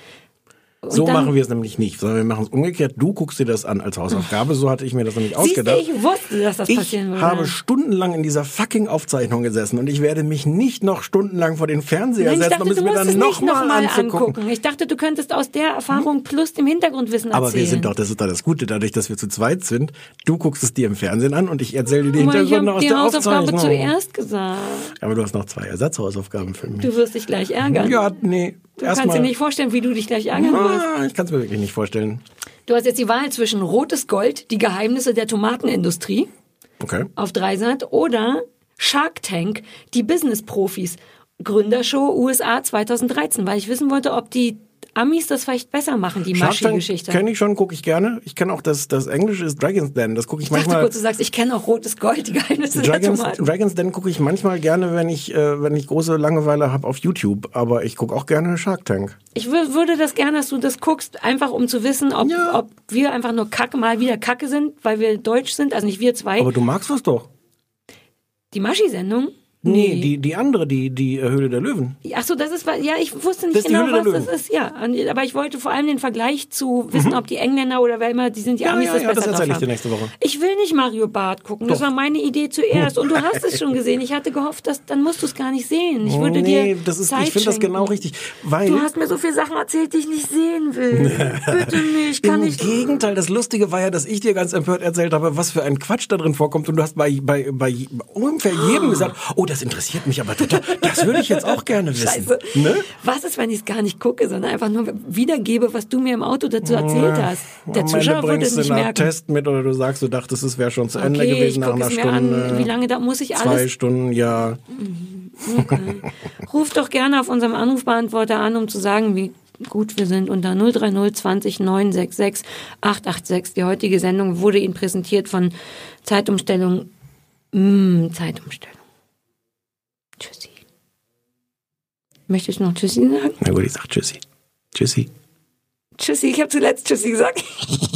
Und So dann- machen wir es nämlich nicht, sondern wir machen es umgekehrt. Du guckst dir das an als Hausaufgabe, so hatte ich mir das nämlich Siehst du, ausgedacht. ich wusste, dass das ich passieren würde. habe stundenlang in dieser fucking Aufzeichnung gesessen und ich werde mich nicht noch stundenlang vor den Fernseher Nein, ich setzen, dachte, um es du mir dann nochmal nochmal anzugucken. angucken. Ich dachte, du könntest aus der Erfahrung plus dem Hintergrundwissen erzählen. Aber wir sind doch, das ist doch das Gute, dadurch, dass wir zu zweit sind. Du guckst es dir im Fernsehen an und ich erzähle dir die ich Hintergründe aus die der Hausaufgabe Aufzeichnung. zuerst gesagt. Aber du hast noch zwei Ersatzhausaufgaben für mich. Du wirst dich gleich ärgern. Ja, nee. Du kannst dir nicht vorstellen, wie du dich gleich ärgern wirst. Ah, ich kann es mir wirklich nicht vorstellen. Du hast jetzt die Wahl zwischen Rotes Gold, die Geheimnisse der Tomatenindustrie Okay. auf Dreisat oder Shark Tank, die Business-Profis. Gründershow USA 2013, weil ich wissen wollte, ob die Amis das vielleicht besser machen, die Maschi-Geschichte. kenne ich schon, gucke ich gerne. Ich kenne auch das, das Englische ist Dragon's Den. Das gucke ich Ich dachte manchmal. kurz, du sagst, ich kenne auch Rotes Gold, die Geheimnisse Dragons, der Tomaten. Dragons Den gucke ich manchmal gerne, wenn ich, äh, wenn ich große Langeweile habe auf YouTube. Aber ich gucke auch gerne Shark Tank. Ich wür- würde das gerne, dass du das guckst, einfach um zu wissen, ob, ob wir einfach nur Kacke, mal wieder Kacke sind, weil wir deutsch sind, also nicht wir zwei. Aber du magst das doch. die Maschi-Sendung? Nee, die, die andere, die, die äh, Höhle der Löwen. Ach so, das ist, ja, ich wusste nicht Das genau, was das ist, ja. Aber ich wollte vor allem den Vergleich zu wissen, ob die Engländer oder wer immer, die sind die Ja, Amis ja, das ja, besser das erzähle ich dir nächste Woche. Ich will nicht Mario Barth gucken. Das Doch. war meine Idee zuerst. Und du hast es schon gesehen. Ich hatte gehofft, dass, dann musst du es gar nicht sehen. Ich würde nee, dir das ist, Zeit ich finde das genau richtig. Weil Du hast mir so viele Sachen erzählt, die ich nicht sehen will. Bitte nicht, kann Im ich Gegenteil, das Lustige war ja, dass ich dir ganz empört erzählt habe, was für ein Quatsch da drin vorkommt. Und du hast bei, bei, bei ungefähr jedem gesagt, oh, das interessiert mich aber total. Das würde ich jetzt auch gerne wissen. Scheiße. Ne? Was ist, wenn ich es gar nicht gucke, sondern einfach nur wiedergebe, was du mir im Auto dazu erzählt hast? Der Am Zuschauer Ende es du nicht einen merken. Test mit oder du sagst, du dachtest, es wäre schon zu Ende Okay, gewesen nach einer Stunde. an. Wie lange da muss ich Zwei alles? Stunden, ja. Ruf doch gerne auf unserem Anrufbeantworter an, um zu sagen, wie gut wir sind unter 030 20 966 886. Die heutige Sendung wurde Ihnen präsentiert von Zeitumstellung. Mm, Zeitumstellung. Tschüssi. Möchtest du noch Tschüssi sagen? Na gut, ich sag Tschüssi. Tschüssi. Tschüssi, ich habe zuletzt Tschüssi gesagt.